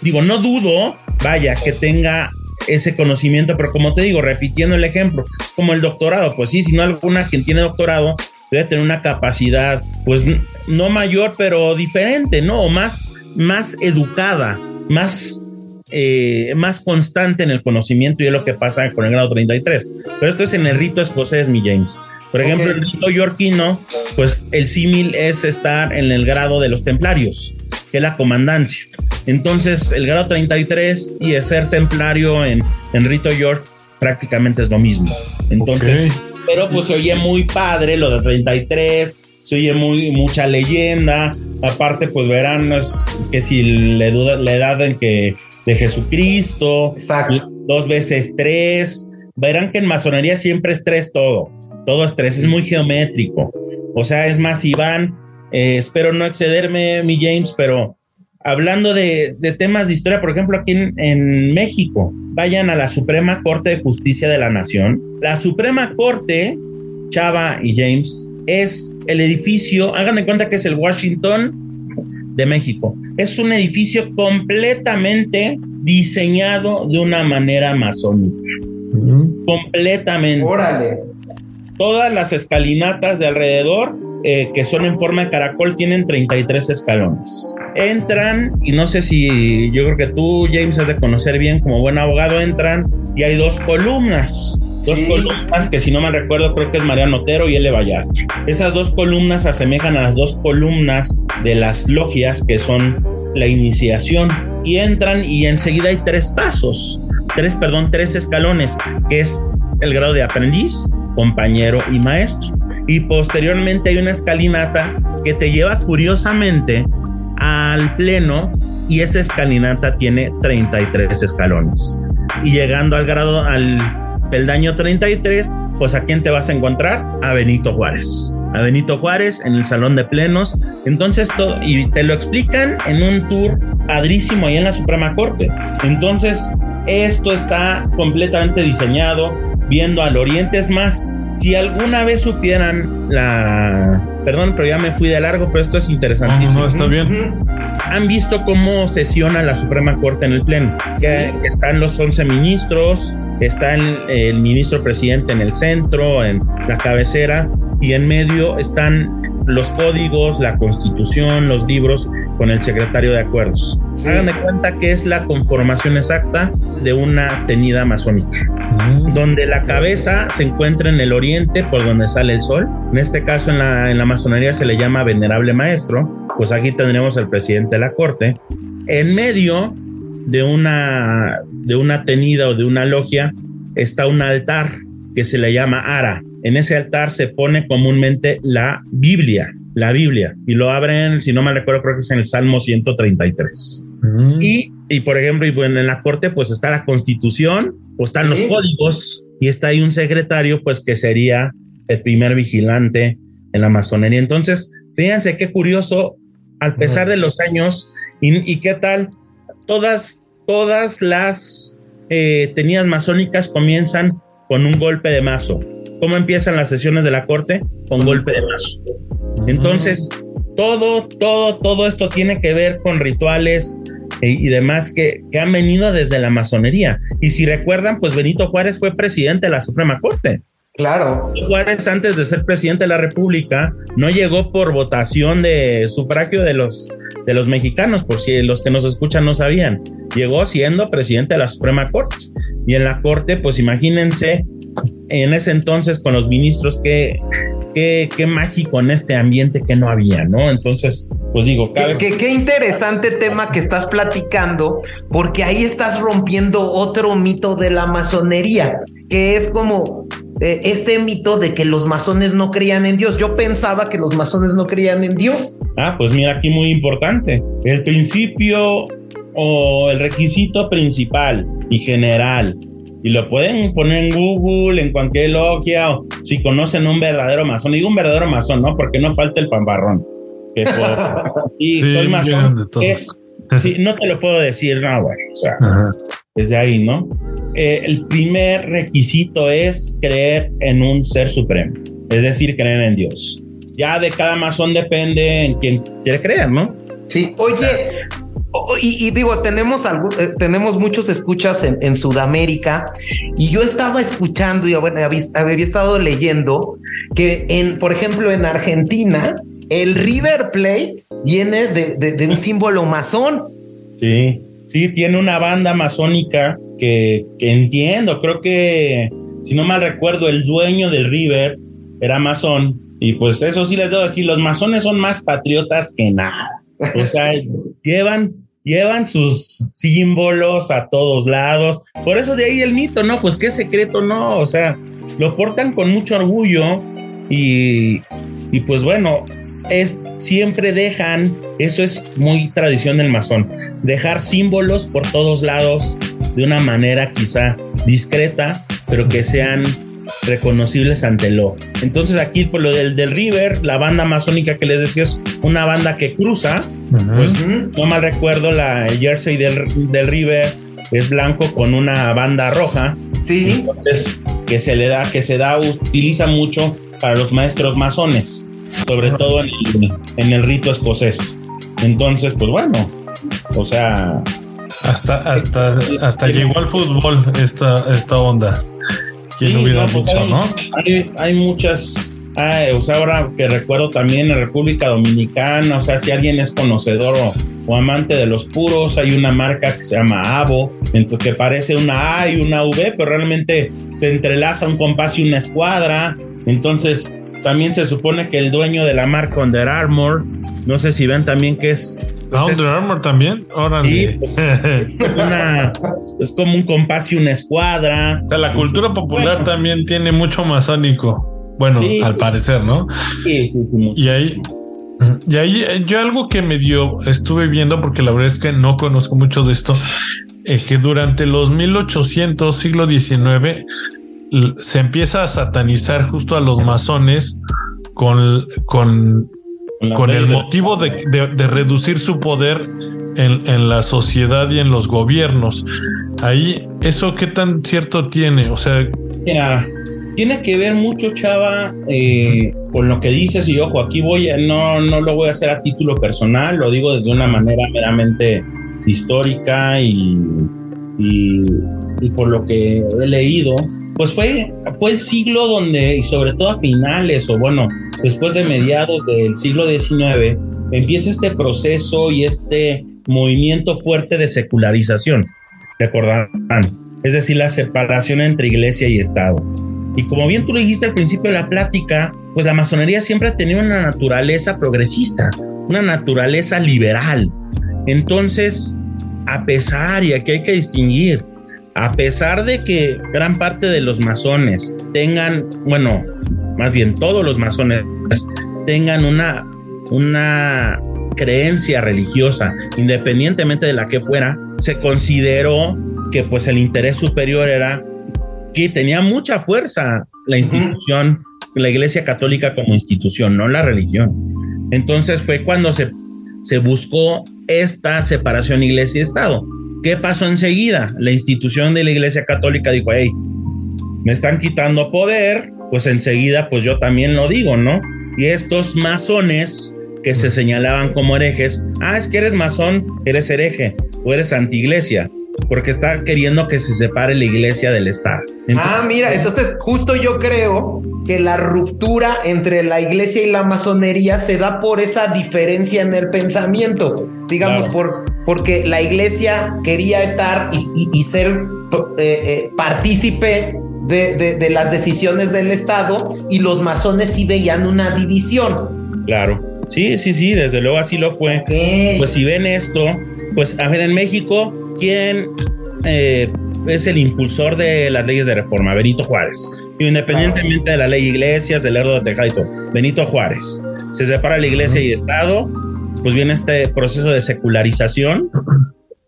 digo, no dudo, vaya, que tenga ese conocimiento, pero como te digo, repitiendo el ejemplo, es como el doctorado, pues sí, si no alguna quien tiene doctorado debe tener una capacidad, pues no mayor, pero diferente, ¿no? O más, más educada, más, eh, más constante en el conocimiento y es lo que pasa con el grado 33. Pero esto es en el rito escocés, mi James. Por ejemplo, Ok. el rito yorquino, pues el símil es estar en el grado de los templarios, que es la comandancia. Entonces, el grado 33 y el ser templario en, en Rito York prácticamente es lo mismo. Entonces, pero pues se oye muy padre lo de 33, se oye muy mucha leyenda. Aparte, pues verán es que si le duda la edad en que de Jesucristo, Exacto. dos veces tres. Verán que en masonería siempre es tres todo. Todo es tres, es muy geométrico. O sea, es más, Iván, eh, espero no excederme, mi James, pero hablando de, de temas de historia, por ejemplo, aquí en, en México, vayan a la Suprema Corte de Justicia de la Nación. La Suprema Corte, Chava y James, es el edificio, hagan de cuenta que es el Washington de México. Es un edificio completamente diseñado de una manera masónica. Completamente Órale. Todas las escalinatas de alrededor eh, que son en forma de caracol, tienen 33 escalones. Entran, y no sé si yo creo que tú, James, has de conocer bien como buen abogado, entran y hay dos columnas. Dos columnas que si no me recuerdo creo que es Mariano Otero y L. Vallar. Esas dos columnas asemejan a las dos columnas de las logias que son la iniciación y entran y enseguida hay tres pasos, tres, perdón, tres escalones, que es el grado de aprendiz, compañero y maestro. Y posteriormente hay una escalinata que te lleva curiosamente al pleno y esa escalinata tiene 33 escalones. Y llegando al grado, al peldaño 33, pues a quién te vas a encontrar? A Benito Juárez. A Benito Juárez en el salón de plenos. Entonces, todo, y te lo explican en un tour padrísimo ahí en la Suprema Corte. Entonces, esto está completamente diseñado viendo al oriente. Es más, si alguna vez supieran la... Perdón, pero ya me fui de largo, pero esto es interesantísimo. No, no, está bien. Han visto cómo sesiona la Suprema Corte en el Pleno. Que están los 11 ministros, está el, el ministro presidente en el centro, en la cabecera, y en medio están los códigos, la constitución, los libros con el secretario de acuerdos. Sí. Hagan de cuenta que es la conformación exacta de una tenida masónica, Mm. donde la cabeza se encuentra en el oriente por donde sale el sol. En este caso en la, en la masonería se le llama venerable maestro, pues aquí tendremos al presidente de la corte. En medio de una, de una tenida o de una logia está un altar que se le llama ara. En ese altar se pone comúnmente la Biblia, la Biblia, y lo abren, si no me recuerdo, creo que es en el Salmo 133. Mm. Y, y por ejemplo, y bueno, en la corte pues está la constitución, o están los códigos, y está ahí un secretario pues que sería el primer vigilante en la masonería. Entonces, fíjense qué curioso, al pesar de los años, y, y qué tal, todas, todas las eh, tenidas masónicas comienzan con un golpe de mazo. ¿Cómo empiezan las sesiones de la corte? Con golpe de mazo. Entonces, todo, todo, todo esto tiene que ver con rituales e- y demás que, que han venido desde la masonería. Y si recuerdan, pues Benito Juárez fue presidente de la Suprema Corte. Claro. Juárez, antes de ser presidente de la República, no llegó por votación de sufragio de los, de los mexicanos, por si los que nos escuchan no sabían. Llegó siendo presidente de la Suprema Corte. Y en la Corte, pues imagínense, en ese entonces con los ministros, qué, qué, qué mágico en este ambiente que no había, ¿no? Entonces, pues digo, Qué, qué interesante tema que estás platicando, porque ahí estás rompiendo otro mito de la masonería, que es como eh, este mito de que los masones no creían en Dios. Yo pensaba que los masones no creían en Dios. Ah, pues mira, aquí muy importante. El principio o el requisito principal y general, y lo pueden poner en Google, en cualquier logia, o si conocen un verdadero masón. Digo un verdadero masón, ¿no? Porque no falta el pambarrón. Que por, sí, Sí, soy masón. sí, no te lo puedo decir, no, bueno, o sea, Ajá. desde ahí, ¿no? Eh, el primer requisito es creer en un ser supremo, es decir, creer en Dios. Ya de cada masón depende en quién quiere creer, ¿no? Sí. Oye, o- y, y digo, tenemos, algu- eh, tenemos muchos escuchas en, en Sudamérica y yo estaba escuchando y bueno, había, había estado leyendo que en, por ejemplo, en Argentina, el River Plate viene de, de- de un símbolo masón. Sí, sí, tiene una banda masónica que, que entiendo, creo que, si no mal recuerdo, el dueño del River era masón. Y pues eso sí les debo decir, los masones son más patriotas que nada. O sea, llevan, llevan sus símbolos a todos lados. Por eso de ahí el mito, ¿no? Pues qué secreto, no. O sea, lo portan con mucho orgullo y, y pues bueno, es, siempre dejan, eso es muy tradición del masón, dejar símbolos por todos lados de una manera quizá discreta, pero que sean reconocibles ante el ojo. Entonces aquí por lo del, del River, la banda masónica que les decía es una banda que cruza, Pues no mal recuerdo, la, el jersey del, del River es blanco con una banda roja, Sí. entonces que se le da, que se da, utiliza mucho para los maestros masones, sobre todo en el, en el rito escocés. Entonces, pues bueno, o sea, Hasta, hasta, hasta llegó al fútbol esta, esta onda. ¿Quién Sí, hubiera no, pues dicho, hay- no? hay, hay muchas, Ah, o sea, ahora que recuerdo también en República Dominicana, o sea, si alguien es conocedor o, o amante de los puros, hay una marca que se llama Avo, que parece una A y una V, pero realmente se entrelaza un compás y una escuadra. Entonces, también se supone que el dueño de la marca Under Armour, no sé si ven también que es pues Under Armour también. Órale. pues, es como un compás y una escuadra. O sea, la cultura popular también tiene mucho masónico. Bueno, al parecer, ¿no? Sí, sí, sí. Mucho. Y ahí, y ahí eh, yo algo que me dio, estuve viendo, porque la verdad es que no conozco mucho de esto, es que durante los 1800, siglo XIX, se empieza a satanizar justo a los masones con, con, con el motivo de, de, de, reducir su poder en, en, la sociedad y en los gobiernos. Ahí, ¿eso qué tan cierto tiene? O sea... Mira, tiene que ver mucho, Chava, eh, con lo que dices y ojo, aquí voy, a, no, no lo voy a hacer a título personal, lo digo desde una manera meramente histórica y por lo que he leído, pues fue, fue el siglo donde, y sobre todo a finales, o bueno, después de mediados del siglo XIX, empieza este proceso y este movimiento fuerte de secularización, recordarán, es decir, la separación entre iglesia y Estado. Y como bien tú lo dijiste al principio de la plática, pues la masonería siempre ha tenido una naturaleza progresista, una naturaleza liberal. Entonces, a pesar, y aquí hay que distinguir, a pesar de que gran parte de los masones tengan, bueno, más bien todos los masones tengan una, una creencia religiosa, independientemente de la que fuera, se consideró que pues el interés superior era que tenía mucha fuerza la institución, la Iglesia Católica como institución, no la religión. Entonces fue cuando se, se buscó esta separación Iglesia y Estado. ¿Qué pasó enseguida? La institución de la Iglesia Católica dijo, hey, me están quitando poder, pues enseguida pues yo también lo digo, ¿no? Y estos masones que se señalaban como herejes, ah, es que eres masón, eres hereje o eres antiglesia porque está queriendo que se separe la iglesia del Estado. Entonces, ah, mira, entonces justo yo creo que la ruptura entre la iglesia y la masonería se da por esa diferencia en el pensamiento, digamos, claro. por, porque la iglesia quería estar y, y, y ser eh, eh, partícipe de, de, de, las decisiones del Estado y los masones sí veían una división. Claro, sí, sí, sí, desde luego así lo fue. Okay. Pues si ven esto, pues a ver, en México ¿quién eh, es el impulsor de las leyes de reforma? Benito Juárez. Independientemente de la ley iglesias, del error de todo. Benito Juárez. Se separa la iglesia y Estado, pues viene este proceso de secularización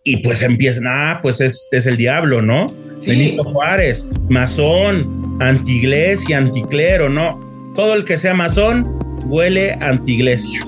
y pues empiezan, ah, pues es, es el diablo, ¿no? Sí. Benito Juárez, masón, antiglesia, anticlero, ¿no? Todo el que sea masón huele antiglesia.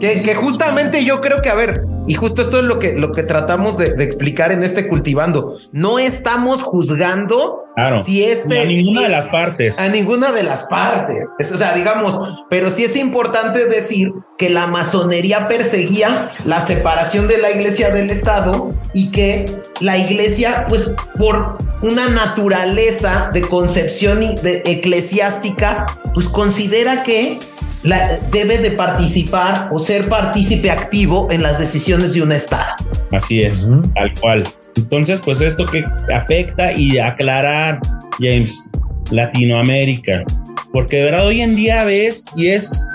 Que, que justamente yo creo que, a ver, y justo esto es lo que, lo que tratamos de, de, explicar en este cultivando. No estamos juzgando claro, si este. A ninguna si, de las partes. A ninguna de las partes. Es, o sea, digamos, pero sí es importante decir que la masonería perseguía la separación de la iglesia del Estado y que la iglesia, pues, por una naturaleza de concepción de eclesiástica, pues considera que la, debe de participar o ser partícipe activo en las decisiones de un Estado. Así es, uh -huh. tal cual. Entonces, pues esto que afecta y aclarar, James, Latinoamérica, porque de verdad hoy en día ves y es,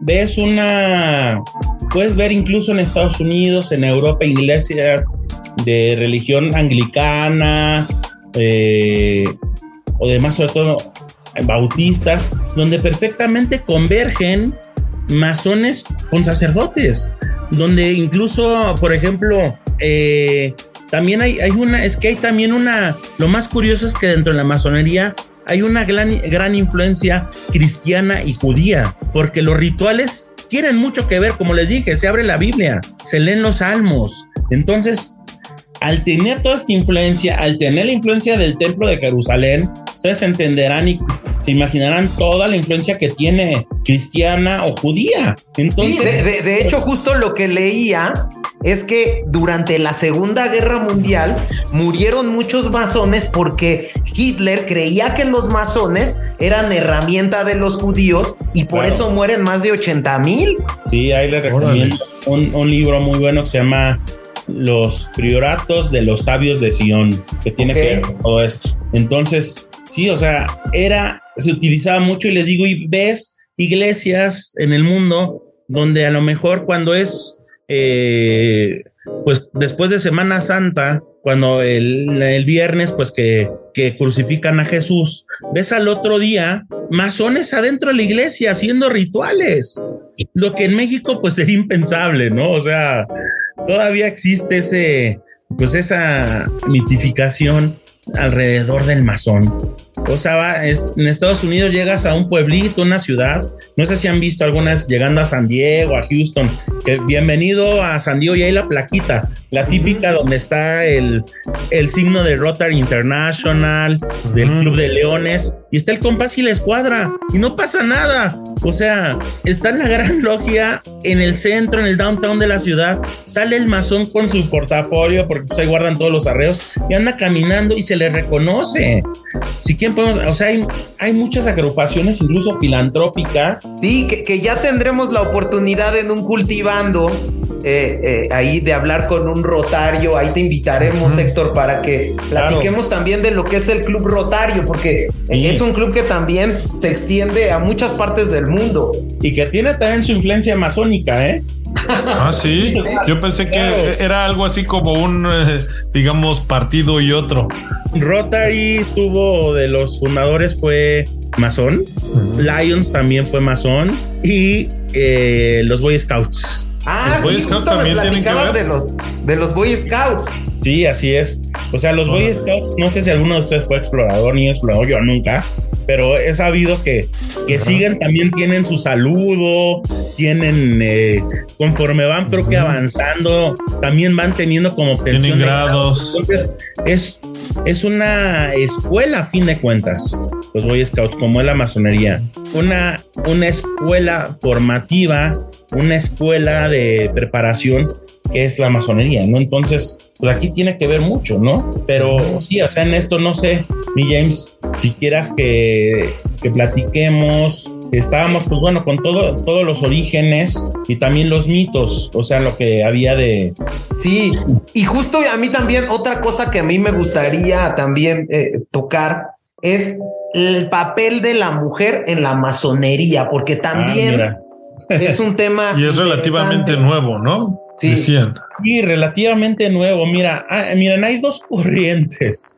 ves una, puedes ver incluso en Estados Unidos, en Europa, iglesias de religión anglicana, eh, o demás, sobre todo bautistas, donde perfectamente convergen masones con sacerdotes, donde incluso, por ejemplo, eh, también hay, hay, una, es que hay también una, lo más curioso es que dentro de la masonería hay una gran, gran influencia cristiana y judía, porque los rituales tienen mucho que ver, como les dije, se abre la Biblia, se leen los salmos, entonces al tener toda esta influencia, al tener la influencia del templo de Jerusalén, ustedes entenderán y se imaginarán toda la influencia que tiene cristiana o judía. Entonces, sí, de, de, de, hecho, justo lo que leía es que durante la Segunda Guerra Mundial murieron muchos masones porque Hitler creía que los masones eran herramienta de los judíos y por eso mueren más de 80 mil. Sí, ahí les recomiendo un, libro muy bueno que se llama Los Prioratos de los Sabios de Sion, que tiene que ver con todo esto. Entonces, sí, o sea, era, se utilizaba mucho y les digo, y ves iglesias en el mundo donde a lo mejor cuando es, eh, pues después de Semana Santa, cuando el, viernes, pues que, que, crucifican a Jesús, ves al otro día masones adentro de la iglesia haciendo rituales, lo que en México pues sería impensable, ¿no? O sea, todavía existe ese, pues esa mitificación alrededor del masón. O sea, en Estados Unidos llegas a un pueblito, una ciudad. No sé si han visto algunas llegando a San Diego, a Houston. Que bienvenido a San Diego y hay la plaquita, la típica donde está el, el signo de Rotary International, del Club de Leones y está el compás y la escuadra y no pasa nada. O sea, está en la gran logia en el centro, en el downtown de la ciudad. Sale el masón con su portafolio porque pues, ahí guardan todos los arreos y anda caminando y se le reconoce. Si quién podemos, o sea, hay, muchas agrupaciones, incluso filantrópicas. Sí, que, ya tendremos la oportunidad en un cultivando eh, eh, ahí de hablar con un rotario. Ahí te invitaremos, Héctor, para que platiquemos también de lo que es el club rotario, porque es un club que también se extiende a muchas partes del mundo. Y que tiene también su influencia masónica, ¿eh? Ah, sí. Yo pensé que era algo así como un, eh, digamos, partido y otro. Rotary tuvo de los fundadores fue masón. Lions también fue masón. Y eh, los Boy Scouts. Ah, los Boy Scouts también tienen que ver. De los, de los Boy Scouts. Sí, así es. O sea, los Boy Scouts, no sé si alguno de ustedes fue explorador ni explorador, yo nunca, pero he sabido que, que siguen, también tienen su saludo, tienen, eh, conforme van creo que avanzando, también van teniendo como Tienen grados. Entonces, es, es una escuela a fin de cuentas, los Boy Scouts, como es la masonería. Una, una escuela formativa, una escuela de preparación que es la masonería, ¿no? Entonces, pues aquí tiene que ver mucho, ¿no? Pero sí, o sea, en esto no sé, mi James, si quieras que, que platiquemos, estábamos, pues bueno, con todo, todos los orígenes y también los mitos, o sea, lo que había de... Sí, y justo a mí también otra cosa que a mí me gustaría también eh, tocar es el papel de la mujer en la masonería, porque ah, también es un tema... y es relativamente nuevo, ¿no? Sí, sí, relativamente nuevo. Mira, ah, miren, hay dos corrientes.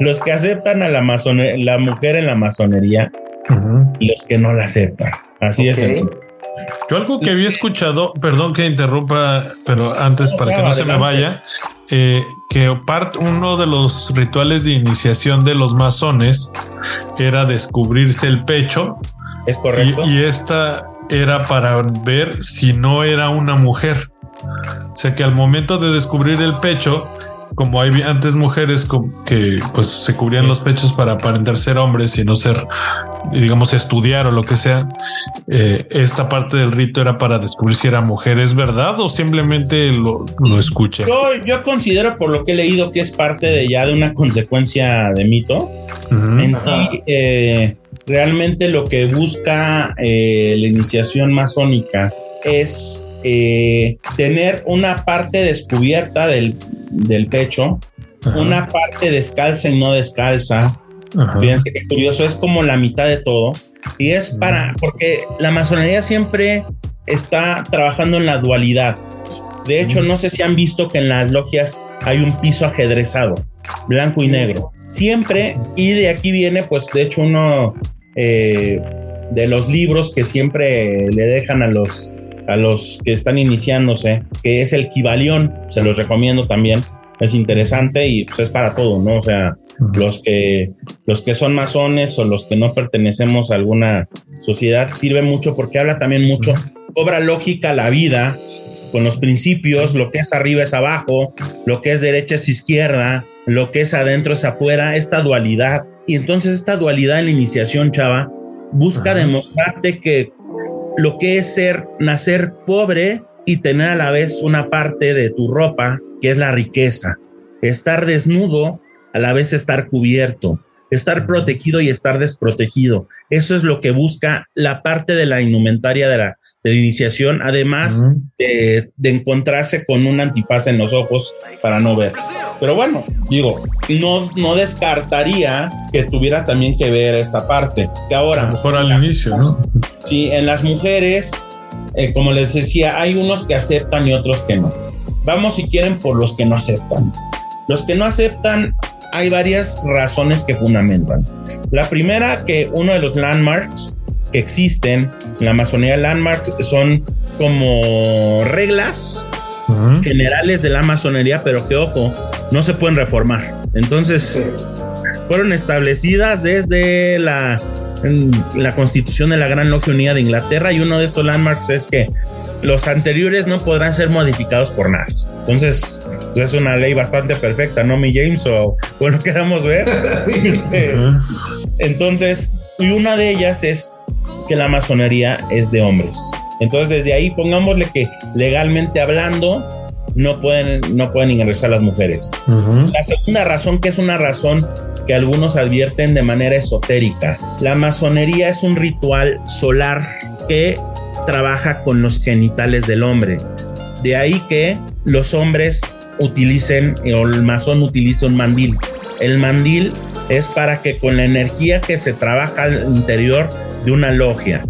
Los que aceptan a la, la mujer en la masonería y los que no la aceptan. Así es. Yo algo que había escuchado, perdón que interrumpa, pero antes para que no se me vaya, eh, que parte, uno de los rituales de iniciación de los masones era descubrirse el pecho. Es correcto. y esta era para ver si no era una mujer. O sea que al momento de descubrir el pecho, como hay antes mujeres que pues se cubrían los pechos para aparentar ser hombres y no ser, digamos, estudiar o lo que sea, eh, esta parte del rito era para descubrir si era mujer. ¿Es verdad o simplemente lo, lo escucha? Yo, considero por lo que he leído que es parte de ya de una consecuencia de mito. Eh, realmente lo que busca eh, la iniciación masónica es eh, tener una parte descubierta del, pecho, una parte descalza y no descalza. Fíjense qué curioso, es como la mitad de todo. Y es para, porque la masonería siempre está trabajando en la dualidad. De hecho, no sé si han visto que en las logias hay un piso ajedrezado, blanco y negro. Siempre, y de aquí viene, pues de hecho, uno eh, de los libros que siempre le dejan a los a los que están iniciándose, que es el Kibalión, se los recomiendo también, es interesante y pues es para todo, ¿no? O sea, los que, los que son masones o los que no pertenecemos a alguna sociedad sirve mucho porque habla también mucho, cobra lógica la vida con los principios, lo que es arriba es abajo, lo que es derecha es izquierda, lo que es adentro es afuera, esta dualidad. Y entonces esta dualidad en la iniciación, chava, busca demostrarte que lo que es ser, nacer pobre y tener a la vez una parte de tu ropa que es la riqueza. Estar desnudo, a la vez estar cubierto, estar protegido y estar desprotegido. Eso es lo que busca la parte de la indumentaria de la, de iniciación, además de, de, encontrarse con un antipaz en los ojos para no ver. Pero bueno, digo, no, no descartaría que tuviera también que ver esta parte. Que ahora. A lo mejor al inicio, ¿no? Sí, en las mujeres, eh, como les decía, hay unos que aceptan y otros que no. Vamos, si quieren, por los que no aceptan. Los que no aceptan, hay varias razones que fundamentan. La primera, que uno de los landmarks que existen en la masonería landmarks son como reglas uh -huh. generales de la masonería, pero que ojo, no se pueden reformar. Entonces, fueron establecidas desde la, la constitución de la Gran Logia Unida de Inglaterra y uno de estos landmarks es que los anteriores no podrán ser modificados por nadie. Entonces, es una ley bastante perfecta, ¿no, mi James? O bueno, queramos ver. sí. uh -huh. Entonces, y una de ellas es que la masonería es de hombres. Entonces, desde ahí pongámosle que legalmente hablando, no pueden, no pueden ingresar las mujeres. Uh -huh. La segunda razón, que es una razón que algunos advierten de manera esotérica, la masonería es un ritual solar que trabaja con los genitales del hombre. De ahí que los hombres utilicen o el masón utilice un mandil. El mandil es para que con la energía que se trabaja al interior de una logia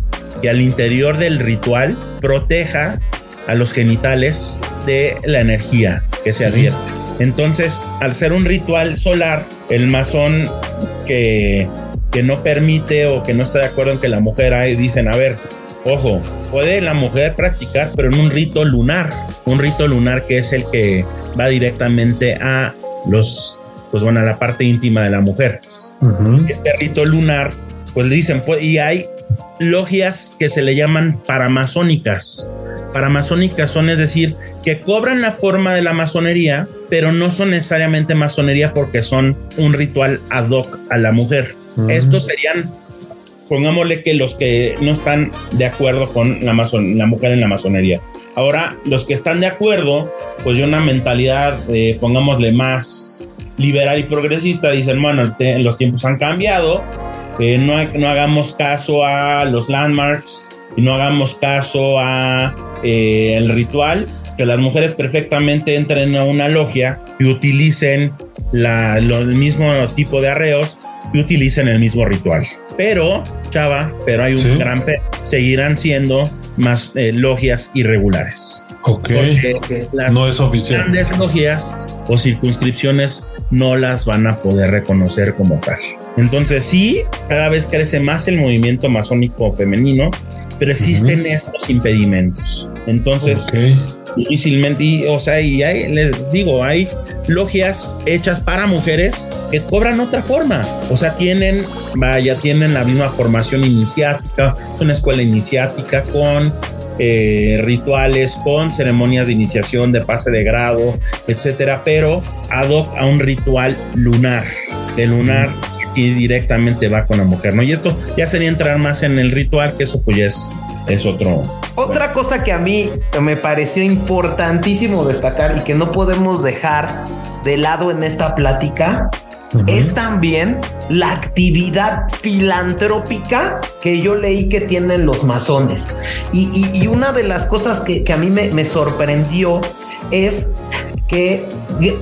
y al interior del ritual proteja a los genitales de la energía que se advierte. Entonces, al ser un ritual solar, el masón que, que no permite o que no está de acuerdo en que la mujer hay, dicen, a ver, ojo, puede la mujer practicar, pero en un rito lunar, un rito lunar que es el que va directamente a los, pues bueno, a la parte íntima de la mujer. Uh -huh. Este rito lunar, pues le dicen, pues, y hay logias que se le llaman paramasónicas. Paramasónicas son, es decir, que cobran la forma de la masonería, pero no son necesariamente masonería porque son un ritual ad hoc a la mujer. Uh -huh. Estos serían pongámosle que los que no están de acuerdo con la, mason la mujer en la masonería. Ahora, los que están de acuerdo, pues de una mentalidad, eh, pongámosle más liberal y progresista, dicen, bueno, los tiempos han cambiado, eh, no, no, hagamos caso a los landmarks y no hagamos caso a eh, el ritual, que las mujeres perfectamente entren a una logia y utilicen la, lo, el mismo tipo de arreos y utilicen el mismo ritual. Pero, chava, pero hay un ¿Sí? gran pero, seguirán siendo más eh, logias irregulares. Ok. Las no es oficial. grandes logias o circunscripciones no las van a poder reconocer como tal. Entonces, sí, cada vez crece más el movimiento masónico femenino, pero existen uh -huh. estos impedimentos. Entonces, okay. difícilmente, y, o sea, y hay, les digo, hay logias hechas para mujeres que cobran otra forma. O sea, tienen, vaya, tienen la misma formación iniciática, es una escuela iniciática con eh, rituales, con ceremonias de iniciación, de pase de grado, etcétera, pero ad hoc a un ritual lunar. De lunar y directamente va con la mujer, ¿no? Y esto ya sería entrar más en el ritual, que eso pues ya es, es otro. Otra cosa que a mí me pareció importantísimo destacar y que no podemos dejar de lado en esta plática Uh -huh. es también la actividad filantrópica que yo leí que tienen los masones. Y, y, y una de las cosas que, que a mí me, me, sorprendió es que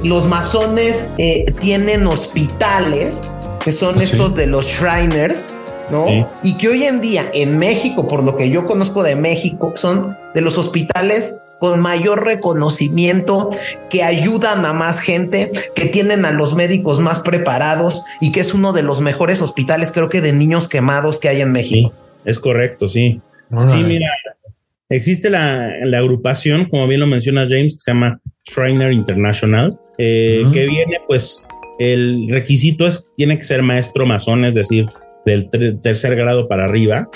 los masones eh, tienen hospitales que son ¿Sí? estos de los Shriners, ¿no? Sí. Y que hoy en día en México, por lo que yo conozco de México, son de los hospitales con mayor reconocimiento, que ayudan a más gente, que tienen a los médicos más preparados y que es uno de los mejores hospitales, creo que de niños quemados que hay en México. Sí, es correcto, sí. Right. Sí, mira, existe la, la, agrupación, como bien lo menciona James, que se llama Shriner International, eh, uh -huh. que viene, pues, el requisito es, tiene que ser maestro masón, es decir, del tercer grado para arriba,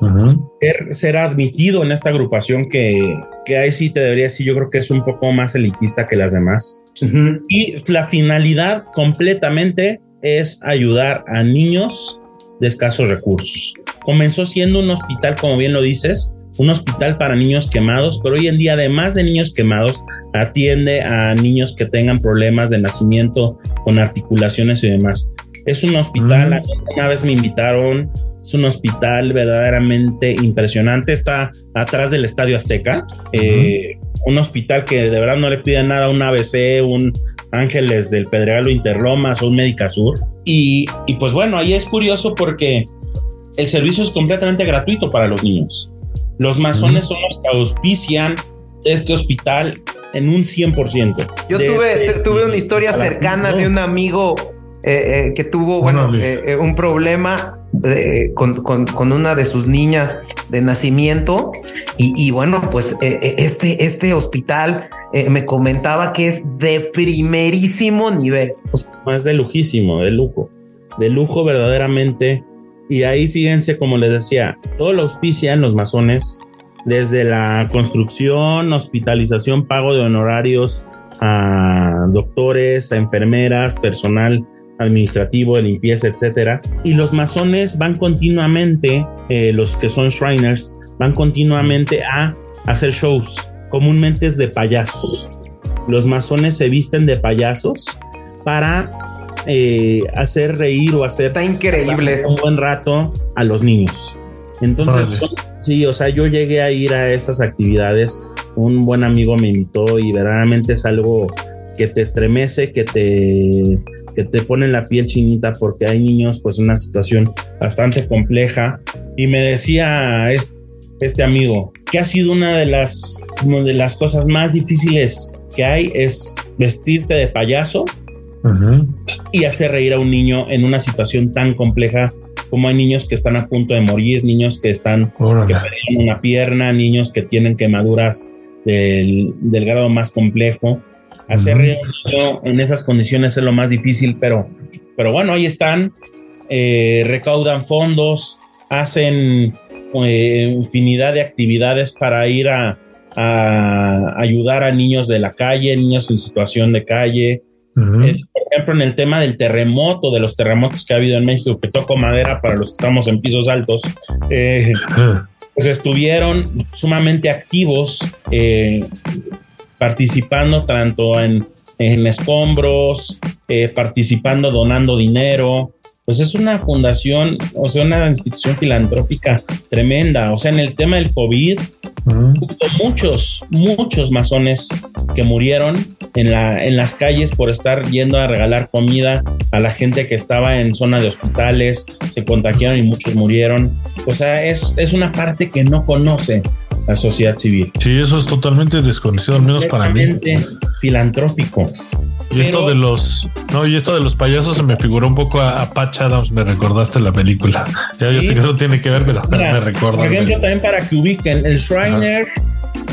Uh -huh. ser, ser, admitido en esta agrupación que, que ahí sí te debería decir, yo creo que es un poco más elitista que las demás. Uh -huh. Y la finalidad completamente es ayudar a niños de escasos recursos. Comenzó siendo un hospital, como bien lo dices, un hospital para niños quemados, pero hoy en día, además de niños quemados, atiende a niños que tengan problemas de nacimiento con articulaciones y demás. Es un hospital, una vez me invitaron, es un hospital verdaderamente impresionante, está atrás del Estadio Azteca, eh, un hospital que de verdad no le pide nada a un ABC, un Ángeles del Pedregal o Interlomas o un Médica Sur. Y, y pues bueno, ahí es curioso porque el servicio es completamente gratuito para los niños. Los masones son los que auspician este hospital en un 100%. Yo tuve, tu- tuve una historia cercana de un amigo eh, eh, que tuvo, bueno, eh, eh, un problema con, una de sus niñas de nacimiento y, bueno, pues eh, eh, este, este hospital eh, me comentaba que es de primerísimo nivel. Es de lujísimo, de lujo, de lujo verdaderamente. Y ahí fíjense, como les decía, todo lo auspician los masones, desde la construcción, hospitalización, pago de honorarios a doctores, a enfermeras, personal administrativo, de limpieza, etcétera. Y los masones van continuamente, eh, los que son Shriners, van continuamente a hacer shows. Comúnmente es de payasos. Los masones se visten de payasos para eh, hacer reír o hacer está increíble un buen rato a los niños. Entonces, son- sí, o sea, yo llegué a ir a esas actividades. Un buen amigo me invitó y verdaderamente es algo que te estremece, que te, que te pone la piel chinita porque hay niños pues en una situación bastante compleja. Y me decía es- este amigo que ha sido una de las, una de las cosas más difíciles que hay es vestirte de payaso y hacer reír a un niño en una situación tan compleja como hay niños que están a punto de morir, niños que están que perdieron una pierna, niños que tienen quemaduras del, del grado más complejo. Hacer un niño en esas condiciones es lo más difícil, pero, pero bueno, ahí están, eh, recaudan fondos, hacen eh, infinidad de actividades para ir a, a ayudar a niños de la calle, niños en situación de calle, eh, por ejemplo, en el tema del terremoto, de los terremotos que ha habido en México, que toco madera para los que estamos en pisos altos, eh, pues estuvieron sumamente activos, participando tanto en, en escombros, eh, participando, donando dinero. Pues es una fundación, o sea, una institución filantrópica tremenda. O sea, en el tema del COVID, hubo muchos, muchos masones que murieron en, la, en las calles por estar yendo a regalar comida a la gente que estaba en zona de hospitales, se contagiaron y muchos murieron. O sea, es, es una parte que no conoce la sociedad civil. Sí, eso es totalmente desconocido, al menos para mí. Filantrópico. Y esto de los, no, y esto de los payasos se me figuró un poco a, a Patch Adams, me recordaste la película. Ya yo sé que no tiene que ver, pero Mira, me recuerda. Por ejemplo, también para que ubiquen, el Shriner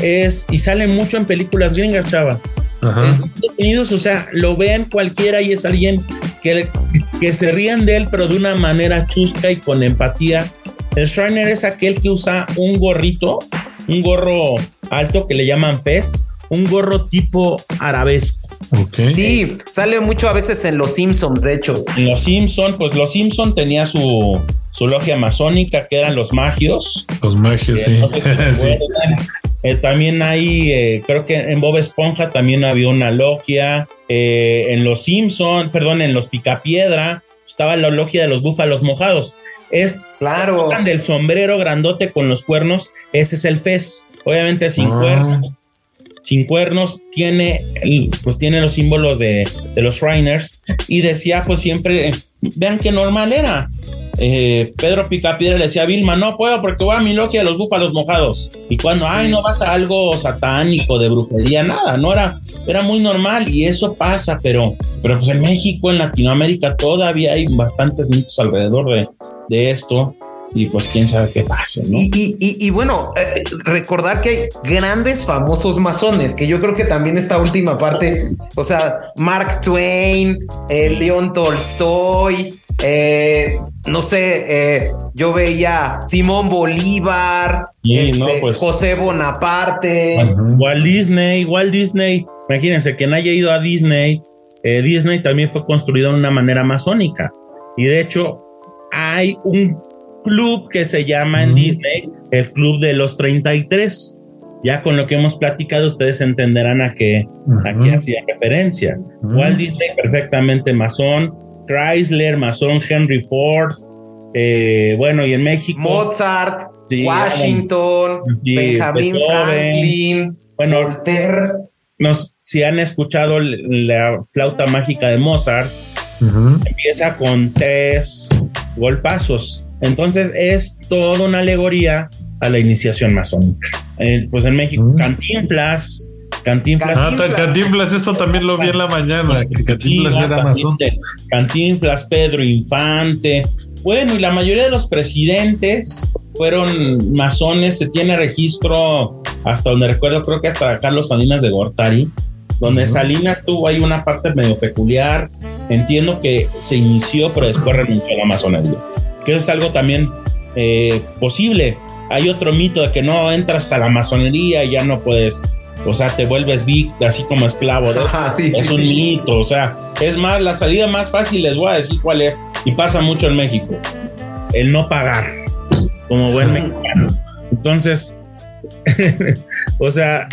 es y sale mucho en películas gringas, chava. Ajá. En Estados Unidos, o sea, lo vean cualquiera y es alguien que, que se rían de él, pero de una manera chusca y con empatía. El Shriner es aquel que usa un gorrito, un gorro alto que le llaman pez, un gorro tipo arabesco. Sí, sale mucho a veces en Los Simpsons, de hecho. En los Simpson, pues los Simpson tenía su, su logia masónica, que eran los magios. Los magios, sí. No sé si te sí. acuerdan. Eh, también hay, eh, creo que en Bob Esponja también había una logia. Eh, en Los Simpson, perdón, en Los Picapiedra estaba la logia de los búfalos mojados. Es Claro. del sombrero grandote con los cuernos. Ese es el Fez. Obviamente sin Ah. cuernos. Sin cuernos tiene, el- pues tiene los símbolos de, de los Shriners y decía pues siempre, vean qué normal era. Eh, Pedro Picapiedra le decía a Vilma, no puedo porque voy a mi logia de los búfalos mojados. Y cuando, ay, no vas a algo satánico, de brujería, nada, no era, era muy normal y eso pasa, pero, pero pues en México, en Latinoamérica, todavía hay bastantes mitos alrededor de, de esto y pues quién sabe qué pase, ¿no? Y, y- y- y bueno, eh, recordar que hay grandes famosos masones, que yo creo que también esta última parte, o sea, Mark Twain, eh, León Tolstoy, eh, no sé, eh, yo veía Simón Bolívar, Sí, este, no, pues. José Bonaparte. Walt Disney, Walt Disney, imagínense quien haya ido a Disney, eh, Disney también fue construido de una manera masónica. Y de hecho, hay un club que se llama en Mm. Disney el Club de los 33. Ya con lo que hemos platicado, ustedes entenderán a qué, a qué hacía referencia. Walt Disney, perfectamente masón. Chrysler, masón. Henry Ford. eh, bueno, y en México. Mozart, Sí, Washington, sí, Benjamin Beethoven. Franklin, Bueno, Voltaire. nos, si han escuchado la flauta mágica de Mozart, Empieza con tres golpazos. Entonces es toda una alegoría a la iniciación masónica. Eh, pues en México, Mm. Cantinflas, Cantinflas. Ah, Cantinflas, eso también lo vi en la mañana. Que Cantinflas era masón. Cantinflas, Cantinflas, Pedro Infante. Bueno, y la mayoría de los presidentes fueron masones. Se tiene registro, hasta donde recuerdo, creo que hasta Carlos Salinas de Gortari, donde. Salinas tuvo ahí una parte medio peculiar. Entiendo que se inició, pero después renunció a la masonería. Que es algo también eh, posible. Hay otro mito de que no entras a la masonería y ya no puedes, o sea, te vuelves vic, así como esclavo de Ajá, sí, sí, es un sí. mito, o sea, es más, la salida más fácil les voy a decir cuál es, y pasa mucho en México, el no pagar, como buen mexicano. Entonces, o sea,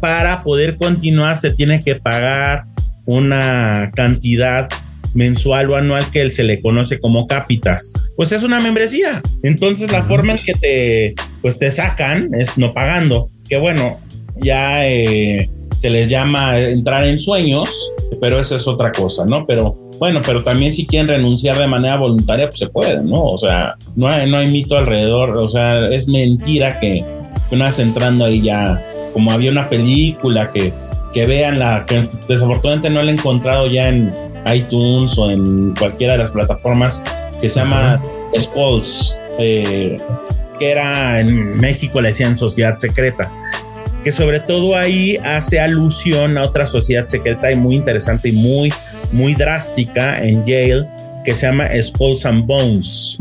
para poder continuar se tiene que pagar una cantidad mensual o anual que se le conoce como cápitas. Pues es una membresía. Entonces la forma en que te, pues te sacan es no pagando. Que bueno, ya eh, se les llama entrar en sueños, pero eso es otra cosa, ¿no? Pero bueno, pero también si quieren renunciar de manera voluntaria, pues se puede, ¿no? O sea, no hay, no hay mito alrededor, o sea, es mentira que una vez entrando ahí ya, como había una película que, que vean la, que desafortunadamente no la he encontrado ya en iTunes o en cualquiera de las plataformas, que se llama eh, que era en México le decían Sociedad Secreta que sobre todo ahí hace alusión a otra sociedad secreta y muy interesante y muy, muy drástica en Yale, que se llama Skulls and Bones.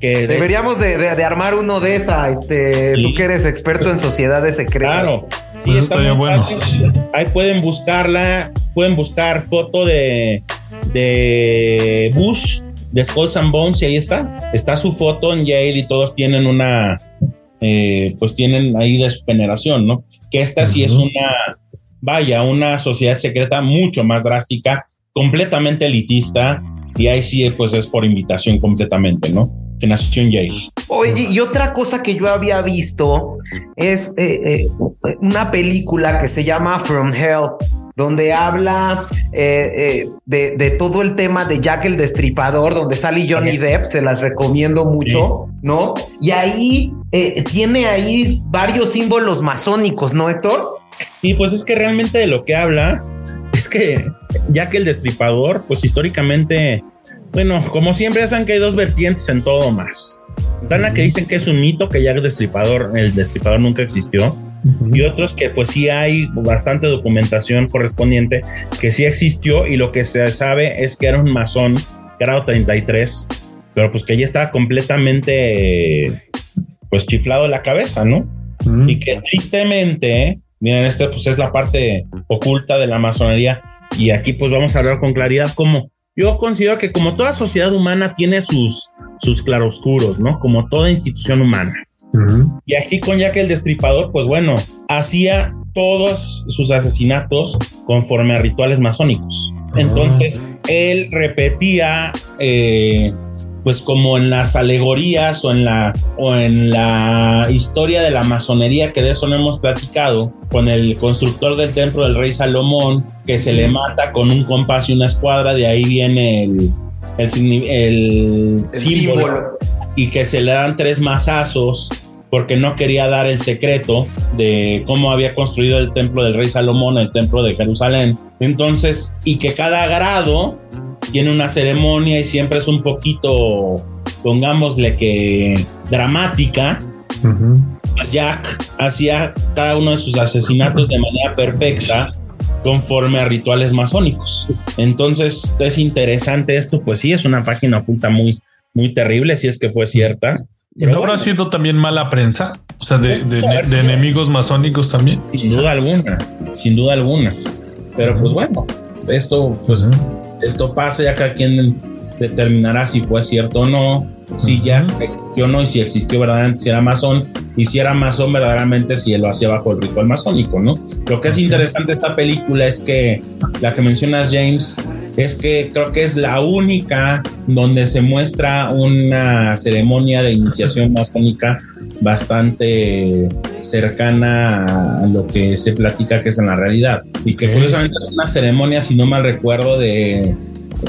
Que de- Deberíamos de, de- de armar uno de esa, este, Sí. tú que eres experto en sociedades secretas. Claro. Sí, está estaría bueno. fácil. Ahí pueden buscarla, pueden buscar foto de, de Bush, de Skulls and Bones, y ahí está. Está su foto en Yale y todos tienen una, eh, pues tienen ahí de su generación, ¿no? Que esta sí es una, vaya, una sociedad secreta mucho más drástica, completamente elitista, y ahí sí, pues es por invitación completamente, ¿no? Que nació en Yale. Oye, y otra cosa que yo había visto es eh, eh, una película que se llama From Hell, donde habla eh, de, de todo el tema de Jack el Destripador, donde sale Johnny. Depp, se las recomiendo mucho, ¿no? Y ahí tiene ahí varios símbolos masónicos, ¿no, Héctor? Sí, pues es que realmente de lo que habla es que ya que el destripador, pues históricamente, bueno, como siempre ya saben que hay dos vertientes en todo más. Están la que dicen que es un mito, que ya el destripador, el destripador nunca existió, y otros que pues sí hay bastante documentación correspondiente que sí existió y lo que se sabe es que era un masón grado 33, pero pues que ya estaba completamente pues chiflado de la cabeza, ¿no? Y que tristemente, miren, esta pues es la parte oculta de la masonería y aquí pues vamos a hablar con claridad como yo considero que como toda sociedad humana tiene sus, sus claroscuros, ¿no? Como toda institución humana. Y aquí con Jack el Destripador, pues bueno, hacía todos sus asesinatos conforme a rituales masónicos. Entonces, él repetía, eh, pues como en las alegorías o en la, o en la historia de la masonería, que de eso no hemos platicado, con el constructor del templo del rey Salomón, que se le mata con un compás y una escuadra, de ahí viene el, el, signi- el El símbolo símbolo. y que se le dan tres mazazos porque no quería dar el secreto de cómo había construido el templo del rey Salomón, el templo de Jerusalén. Entonces, y que cada grado tiene una ceremonia y siempre es un poquito, pongámosle que dramática. Ujú. Jack hacía cada uno de sus asesinatos de manera perfecta conforme a rituales masónicos. Entonces es interesante esto, pues sí, es una página oculta muy, muy terrible, si es que fue cierta. ¿Y Pero no habrá bueno, sido también mala prensa? O sea, de, enemigos masónicos también. sin duda alguna, sin duda alguna. Pero pues bueno, esto, pues esto pasa, ya cada quien determinará si fue cierto o no, si ya existió o no, y si existió verdaderamente, si era masón. y si era masón verdaderamente si él lo hacía bajo el ritual masónico, ¿no? Lo que es interesante de esta película es que la que mencionas James es que creo que es la única donde se muestra una ceremonia de iniciación masónica bastante cercana a lo que se platica que es en la realidad. Y que curiosamente es una ceremonia, si no mal recuerdo, de,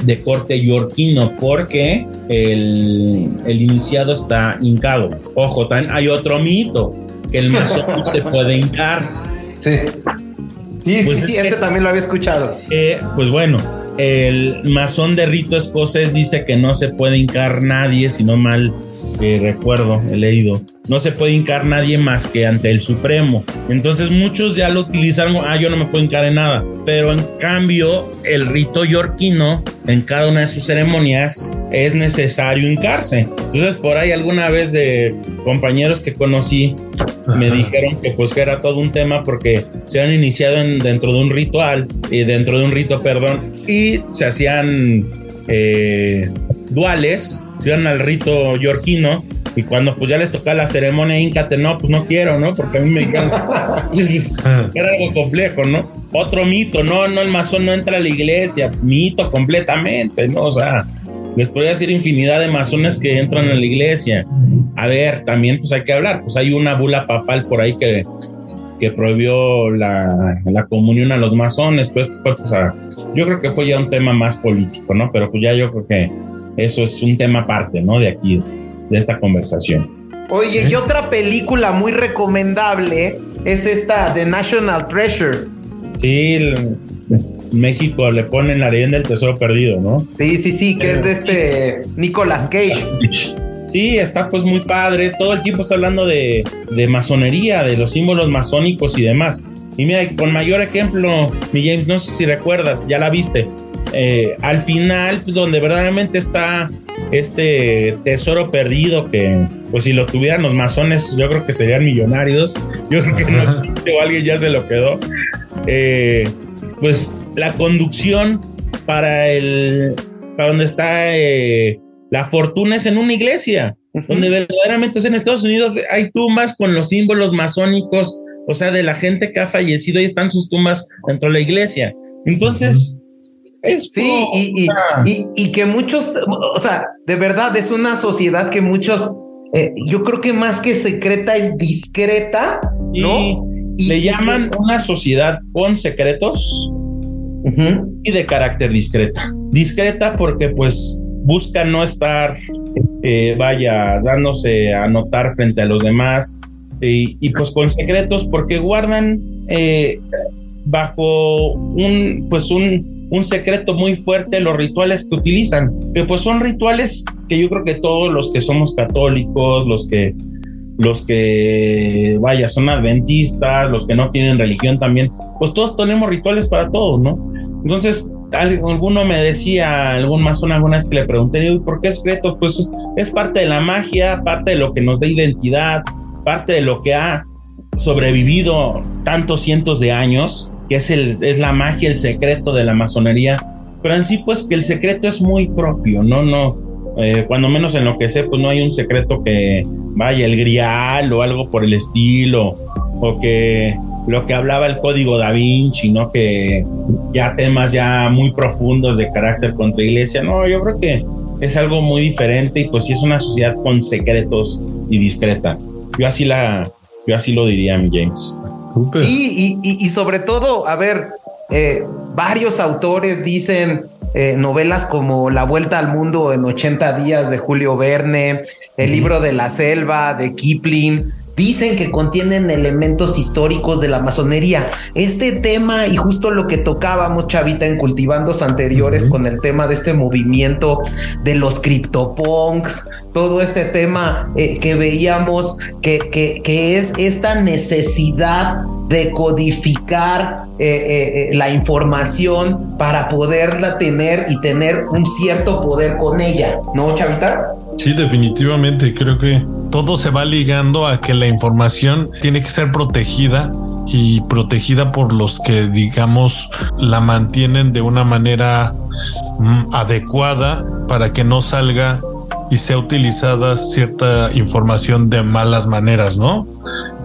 de corte yorquino, porque el, el iniciado está hincado. Ojo, también hay otro mito, que el masón se puede hincar. Sí. Sí, Pues sí, es sí, que- este también lo había escuchado. Eh, pues bueno, el masón de rito escocés dice que no se puede hincar nadie, si no mal eh, recuerdo, he leído, no se puede hincar nadie más que ante el Supremo. Entonces muchos ya lo utilizaron, ah, yo no me puedo hincar en nada. Pero en cambio, el rito yorquino, en cada una de sus ceremonias, es necesario hincarse. Entonces por ahí alguna vez de compañeros que conocí, me Ajá. dijeron que pues que era todo un tema porque se han iniciado en- dentro de un ritual y dentro de un rito, perdón, y se hacían eh, duales, se iban al rito yorquino y cuando pues ya les tocaba la ceremonia íncate, no, pues no quiero, ¿no? Porque a mí me dijeron, era algo complejo, ¿no? Otro mito, no, no, el masón no entra a la iglesia, mito completamente, ¿no? O sea, les podría decir infinidad de masones que entran a la iglesia. A ver, también pues hay que hablar, pues hay una bula papal por ahí que, que prohibió la, la comunión a los masones, pues fue, pues, a- yo creo que fue ya un tema más político, ¿no? Pero pues ya yo creo que eso es un tema aparte, ¿no? De aquí, de esta conversación. Oye, y otra película muy recomendable es esta The National Treasure. Sí, el- México le ponen la leyenda del tesoro perdido, ¿no? Sí, sí, sí, que es de este Nicolas Cage. Sí, está pues muy padre. Todo el tiempo está hablando de, de masonería, de los símbolos masónicos y demás. Y mira, con mayor ejemplo, mi James, no sé si recuerdas, ya la viste. Eh, al final, pues, donde verdaderamente está este tesoro perdido, que pues si lo tuvieran los masones, yo creo que serían millonarios. Yo creo que no existe o alguien ya se lo quedó. Eh, pues la conducción para el para donde está eh, la fortuna es en una iglesia, donde verdaderamente es en Estados Unidos hay tumbas con los símbolos masónicos, o sea, de la gente que ha fallecido, ahí están sus tumbas dentro de la iglesia. Entonces, es Sí, y, y- y- que muchos, o sea, de verdad es una sociedad que muchos, eh, yo creo que más que secreta es discreta, ¿no? Y- le llaman una sociedad con secretos y de carácter discreta. Discreta porque pues busca no estar, eh, vaya, dándose a notar frente a los demás y, y, pues con secretos porque guardan eh, bajo un, pues un, un secreto muy fuerte los rituales que utilizan, que pues son rituales que yo creo que todos los que somos católicos, los que los que, vaya, son adventistas, los que no tienen religión también, pues todos tenemos rituales para todo, ¿no? Entonces, al- alguno me decía, algún masón alguna vez que le pregunté, "¿Y ¿por qué secreto? Pues es parte de la magia, parte de lo que nos da identidad, parte de lo que ha sobrevivido tantos cientos de años, que es, el, es la magia, el secreto de la masonería. Pero en sí, pues que el secreto es muy propio, ¿no? No, eh, cuando menos en lo que sé, pues no hay un secreto que vaya el grial o algo por el estilo, o que lo que hablaba el código da Vinci, ¿no? Que ya temas ya muy profundos de carácter contra iglesia, no, yo creo que es algo muy diferente y pues sí es una sociedad con secretos y discreta. Yo así la, yo así lo diría, mi James. Súper. Sí, y, y- y sobre todo, a ver, eh, varios autores dicen eh, novelas como La Vuelta al Mundo en 80 días de Julio Verne, El libro de la selva de Kipling. Dicen que contienen elementos históricos de la masonería. Este tema y justo lo que tocábamos, Chavita, en cultivandos anteriores con el tema de este movimiento de los criptopunks, todo este tema eh, que veíamos que, que, que es esta necesidad de codificar eh, eh, la información para poderla tener y tener un cierto poder con ella, ¿no, Chavita? Sí, definitivamente. Creo que todo se va ligando a que la información tiene que ser protegida y protegida por los que, digamos, la mantienen de una manera mm, adecuada para que no salga y sea utilizada cierta información de malas maneras, ¿no?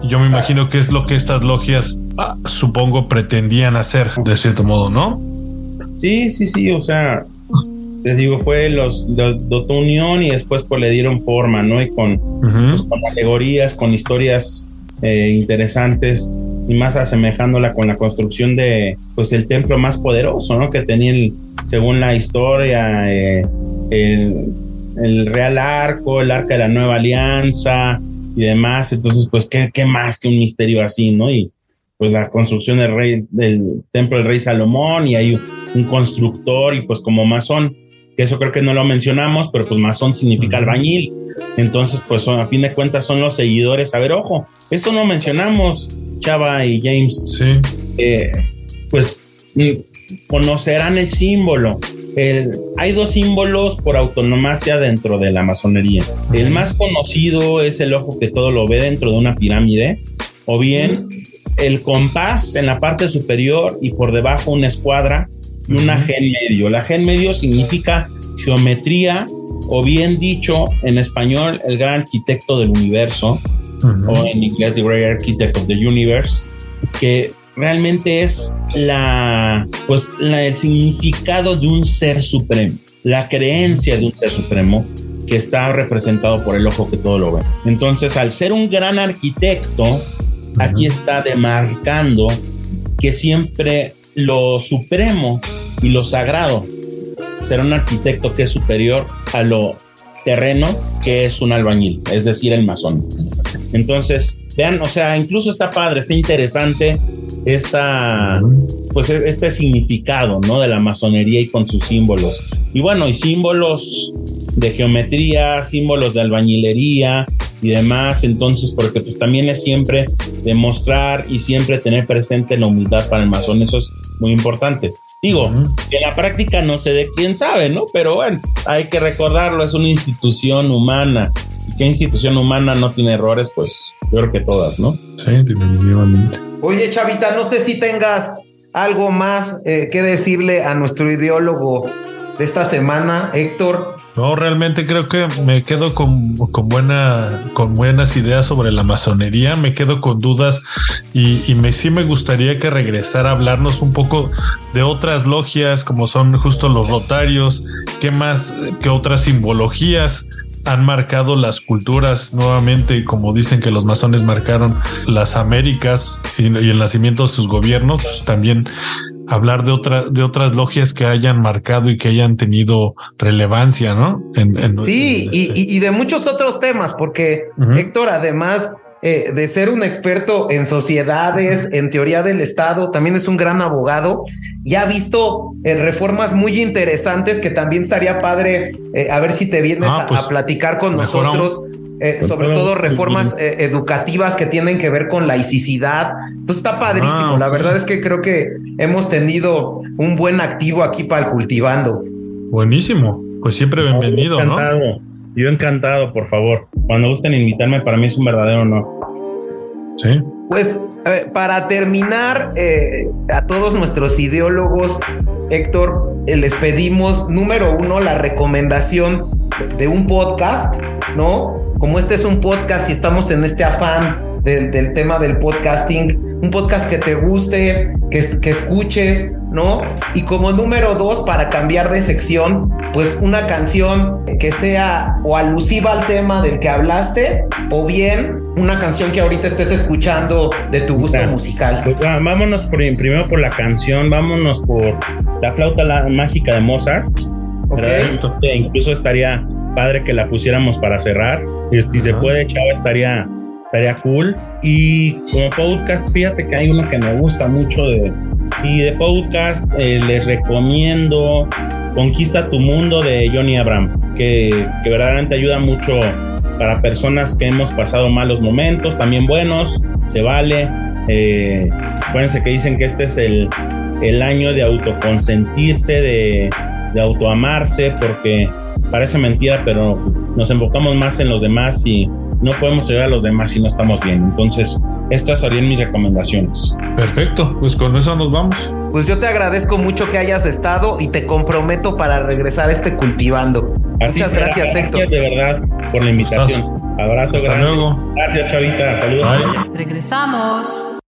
Yo me imagino que es lo que estas logias, ah, supongo, pretendían hacer de cierto modo, ¿no? Sí, sí, sí, o sea, les digo, fue los, los Dotó Unión y después pues le dieron forma, ¿no? Y con, pues, con alegorías, con historias eh, interesantes y más asemejándola con la construcción de, pues, el templo más poderoso, ¿no? Que tenía, según la historia, eh, el, el, Real Arco, el Arca de la Nueva Alianza y demás. Entonces, pues, ¿qué, qué más que un misterio así, ¿no? Y pues la construcción del rey, del templo del rey Salomón y hay un constructor y pues como masón que eso creo que no lo mencionamos, pero pues masón significa albañil. Entonces, pues a fin de cuentas son los seguidores. A ver, ojo, esto no mencionamos, Chava y James. Sí. Eh, pues mm, conocerán el símbolo. hay dos símbolos por autonomacia dentro de la masonería. El más conocido es el ojo que todo lo ve dentro de una pirámide, o bien el compás en la parte superior y por debajo una escuadra y una gen medio. La gen medio significa geometría o bien dicho en español el gran arquitecto del universo o en inglés the great architect of the universe que realmente es la pues el significado de un ser supremo la creencia de un ser supremo que está representado por el ojo que todo lo ve. Entonces al ser un gran arquitecto aquí está demarcando que siempre lo supremo y lo sagrado. Será un arquitecto que es superior a lo terreno, que es un albañil, es decir, el masón. Entonces, vean, o sea, incluso está padre, está interesante esta, pues este significado, ¿no? De la masonería y con sus símbolos. Y bueno, y símbolos de geometría, símbolos de albañilería y demás. Entonces, porque pues también es siempre demostrar y siempre tener presente la humildad para el masón. Eso es muy importante. Digo, que en la práctica no sé de quién sabe, ¿no? Pero bueno, hay que recordarlo, es una institución humana. ¿Y qué institución humana no tiene errores? Pues yo creo que todas, ¿no? Sí, definitivamente. Oye, Chavita, no sé si tengas algo más eh, que decirle a nuestro ideólogo de esta semana, Héctor. No, realmente creo que me quedo con, con, buena, con buenas ideas sobre la masonería, me quedo con dudas y, me, sí me gustaría que regresara a hablarnos un poco de otras logias como son justo los rotarios, qué más, qué otras simbologías han marcado las culturas nuevamente, como dicen que los masones marcaron las Américas y, el nacimiento de sus gobiernos, pues también hablar de, otra, de otras logias que hayan marcado y que hayan tenido relevancia, ¿no? sí, y, de muchos otros temas, porque Héctor, además eh, de ser un experto en sociedades, en teoría del Estado, también es un gran abogado y ha visto eh, reformas muy interesantes que también estaría padre eh, a ver si te vienes ah, a, pues, platicar con nosotros. Eh, sobre todo reformas eh, educativas que tienen que ver con laicidad. Entonces está padrísimo. Ah, la verdad es que creo que hemos tenido un buen activo aquí para el cultivando. Buenísimo. Pues siempre bienvenido, yo encantado. Yo encantado, por favor. Cuando gusten invitarme, para mí es un verdadero honor. Sí. Pues para terminar, eh, a todos nuestros ideólogos, Héctor, les pedimos, número uno, la recomendación de un podcast, ¿no? Como este es un podcast y estamos en este afán del, tema del podcasting, un podcast que te guste, que, que escuches, ¿no? Y como número dos, para cambiar de sección, pues una canción que sea o alusiva al tema del que hablaste, o bien una canción que ahorita estés escuchando de tu gusto musical. Pues, vámonos primero por la canción, vámonos por la flauta mágica de Mozart. Okay. Incluso estaría padre que la pusiéramos para cerrar. Si se puede, chava, estaría, estaría cool. Y como podcast, fíjate que hay uno que me gusta mucho de, y de podcast eh, les recomiendo Conquista tu Mundo de Johnny Abraham, que, que, verdaderamente ayuda mucho para personas que hemos pasado malos momentos, también buenos, se vale. Eh, acuérdense que dicen que este es el, el año de autoconsentirse, de, de autoamarse, porque parece mentira, pero nos enfocamos más en los demás y no podemos ayudar a los demás si no estamos bien. Entonces, estas serían mis recomendaciones. Perfecto, pues con eso nos vamos. Pues yo te agradezco mucho que hayas estado y te comprometo para regresar a este cultivando. Muchas gracias, Héctor. de verdad por la invitación. Abrazo Hasta grande. luego. Gracias, Chavita. Saludos. Bye. Regresamos.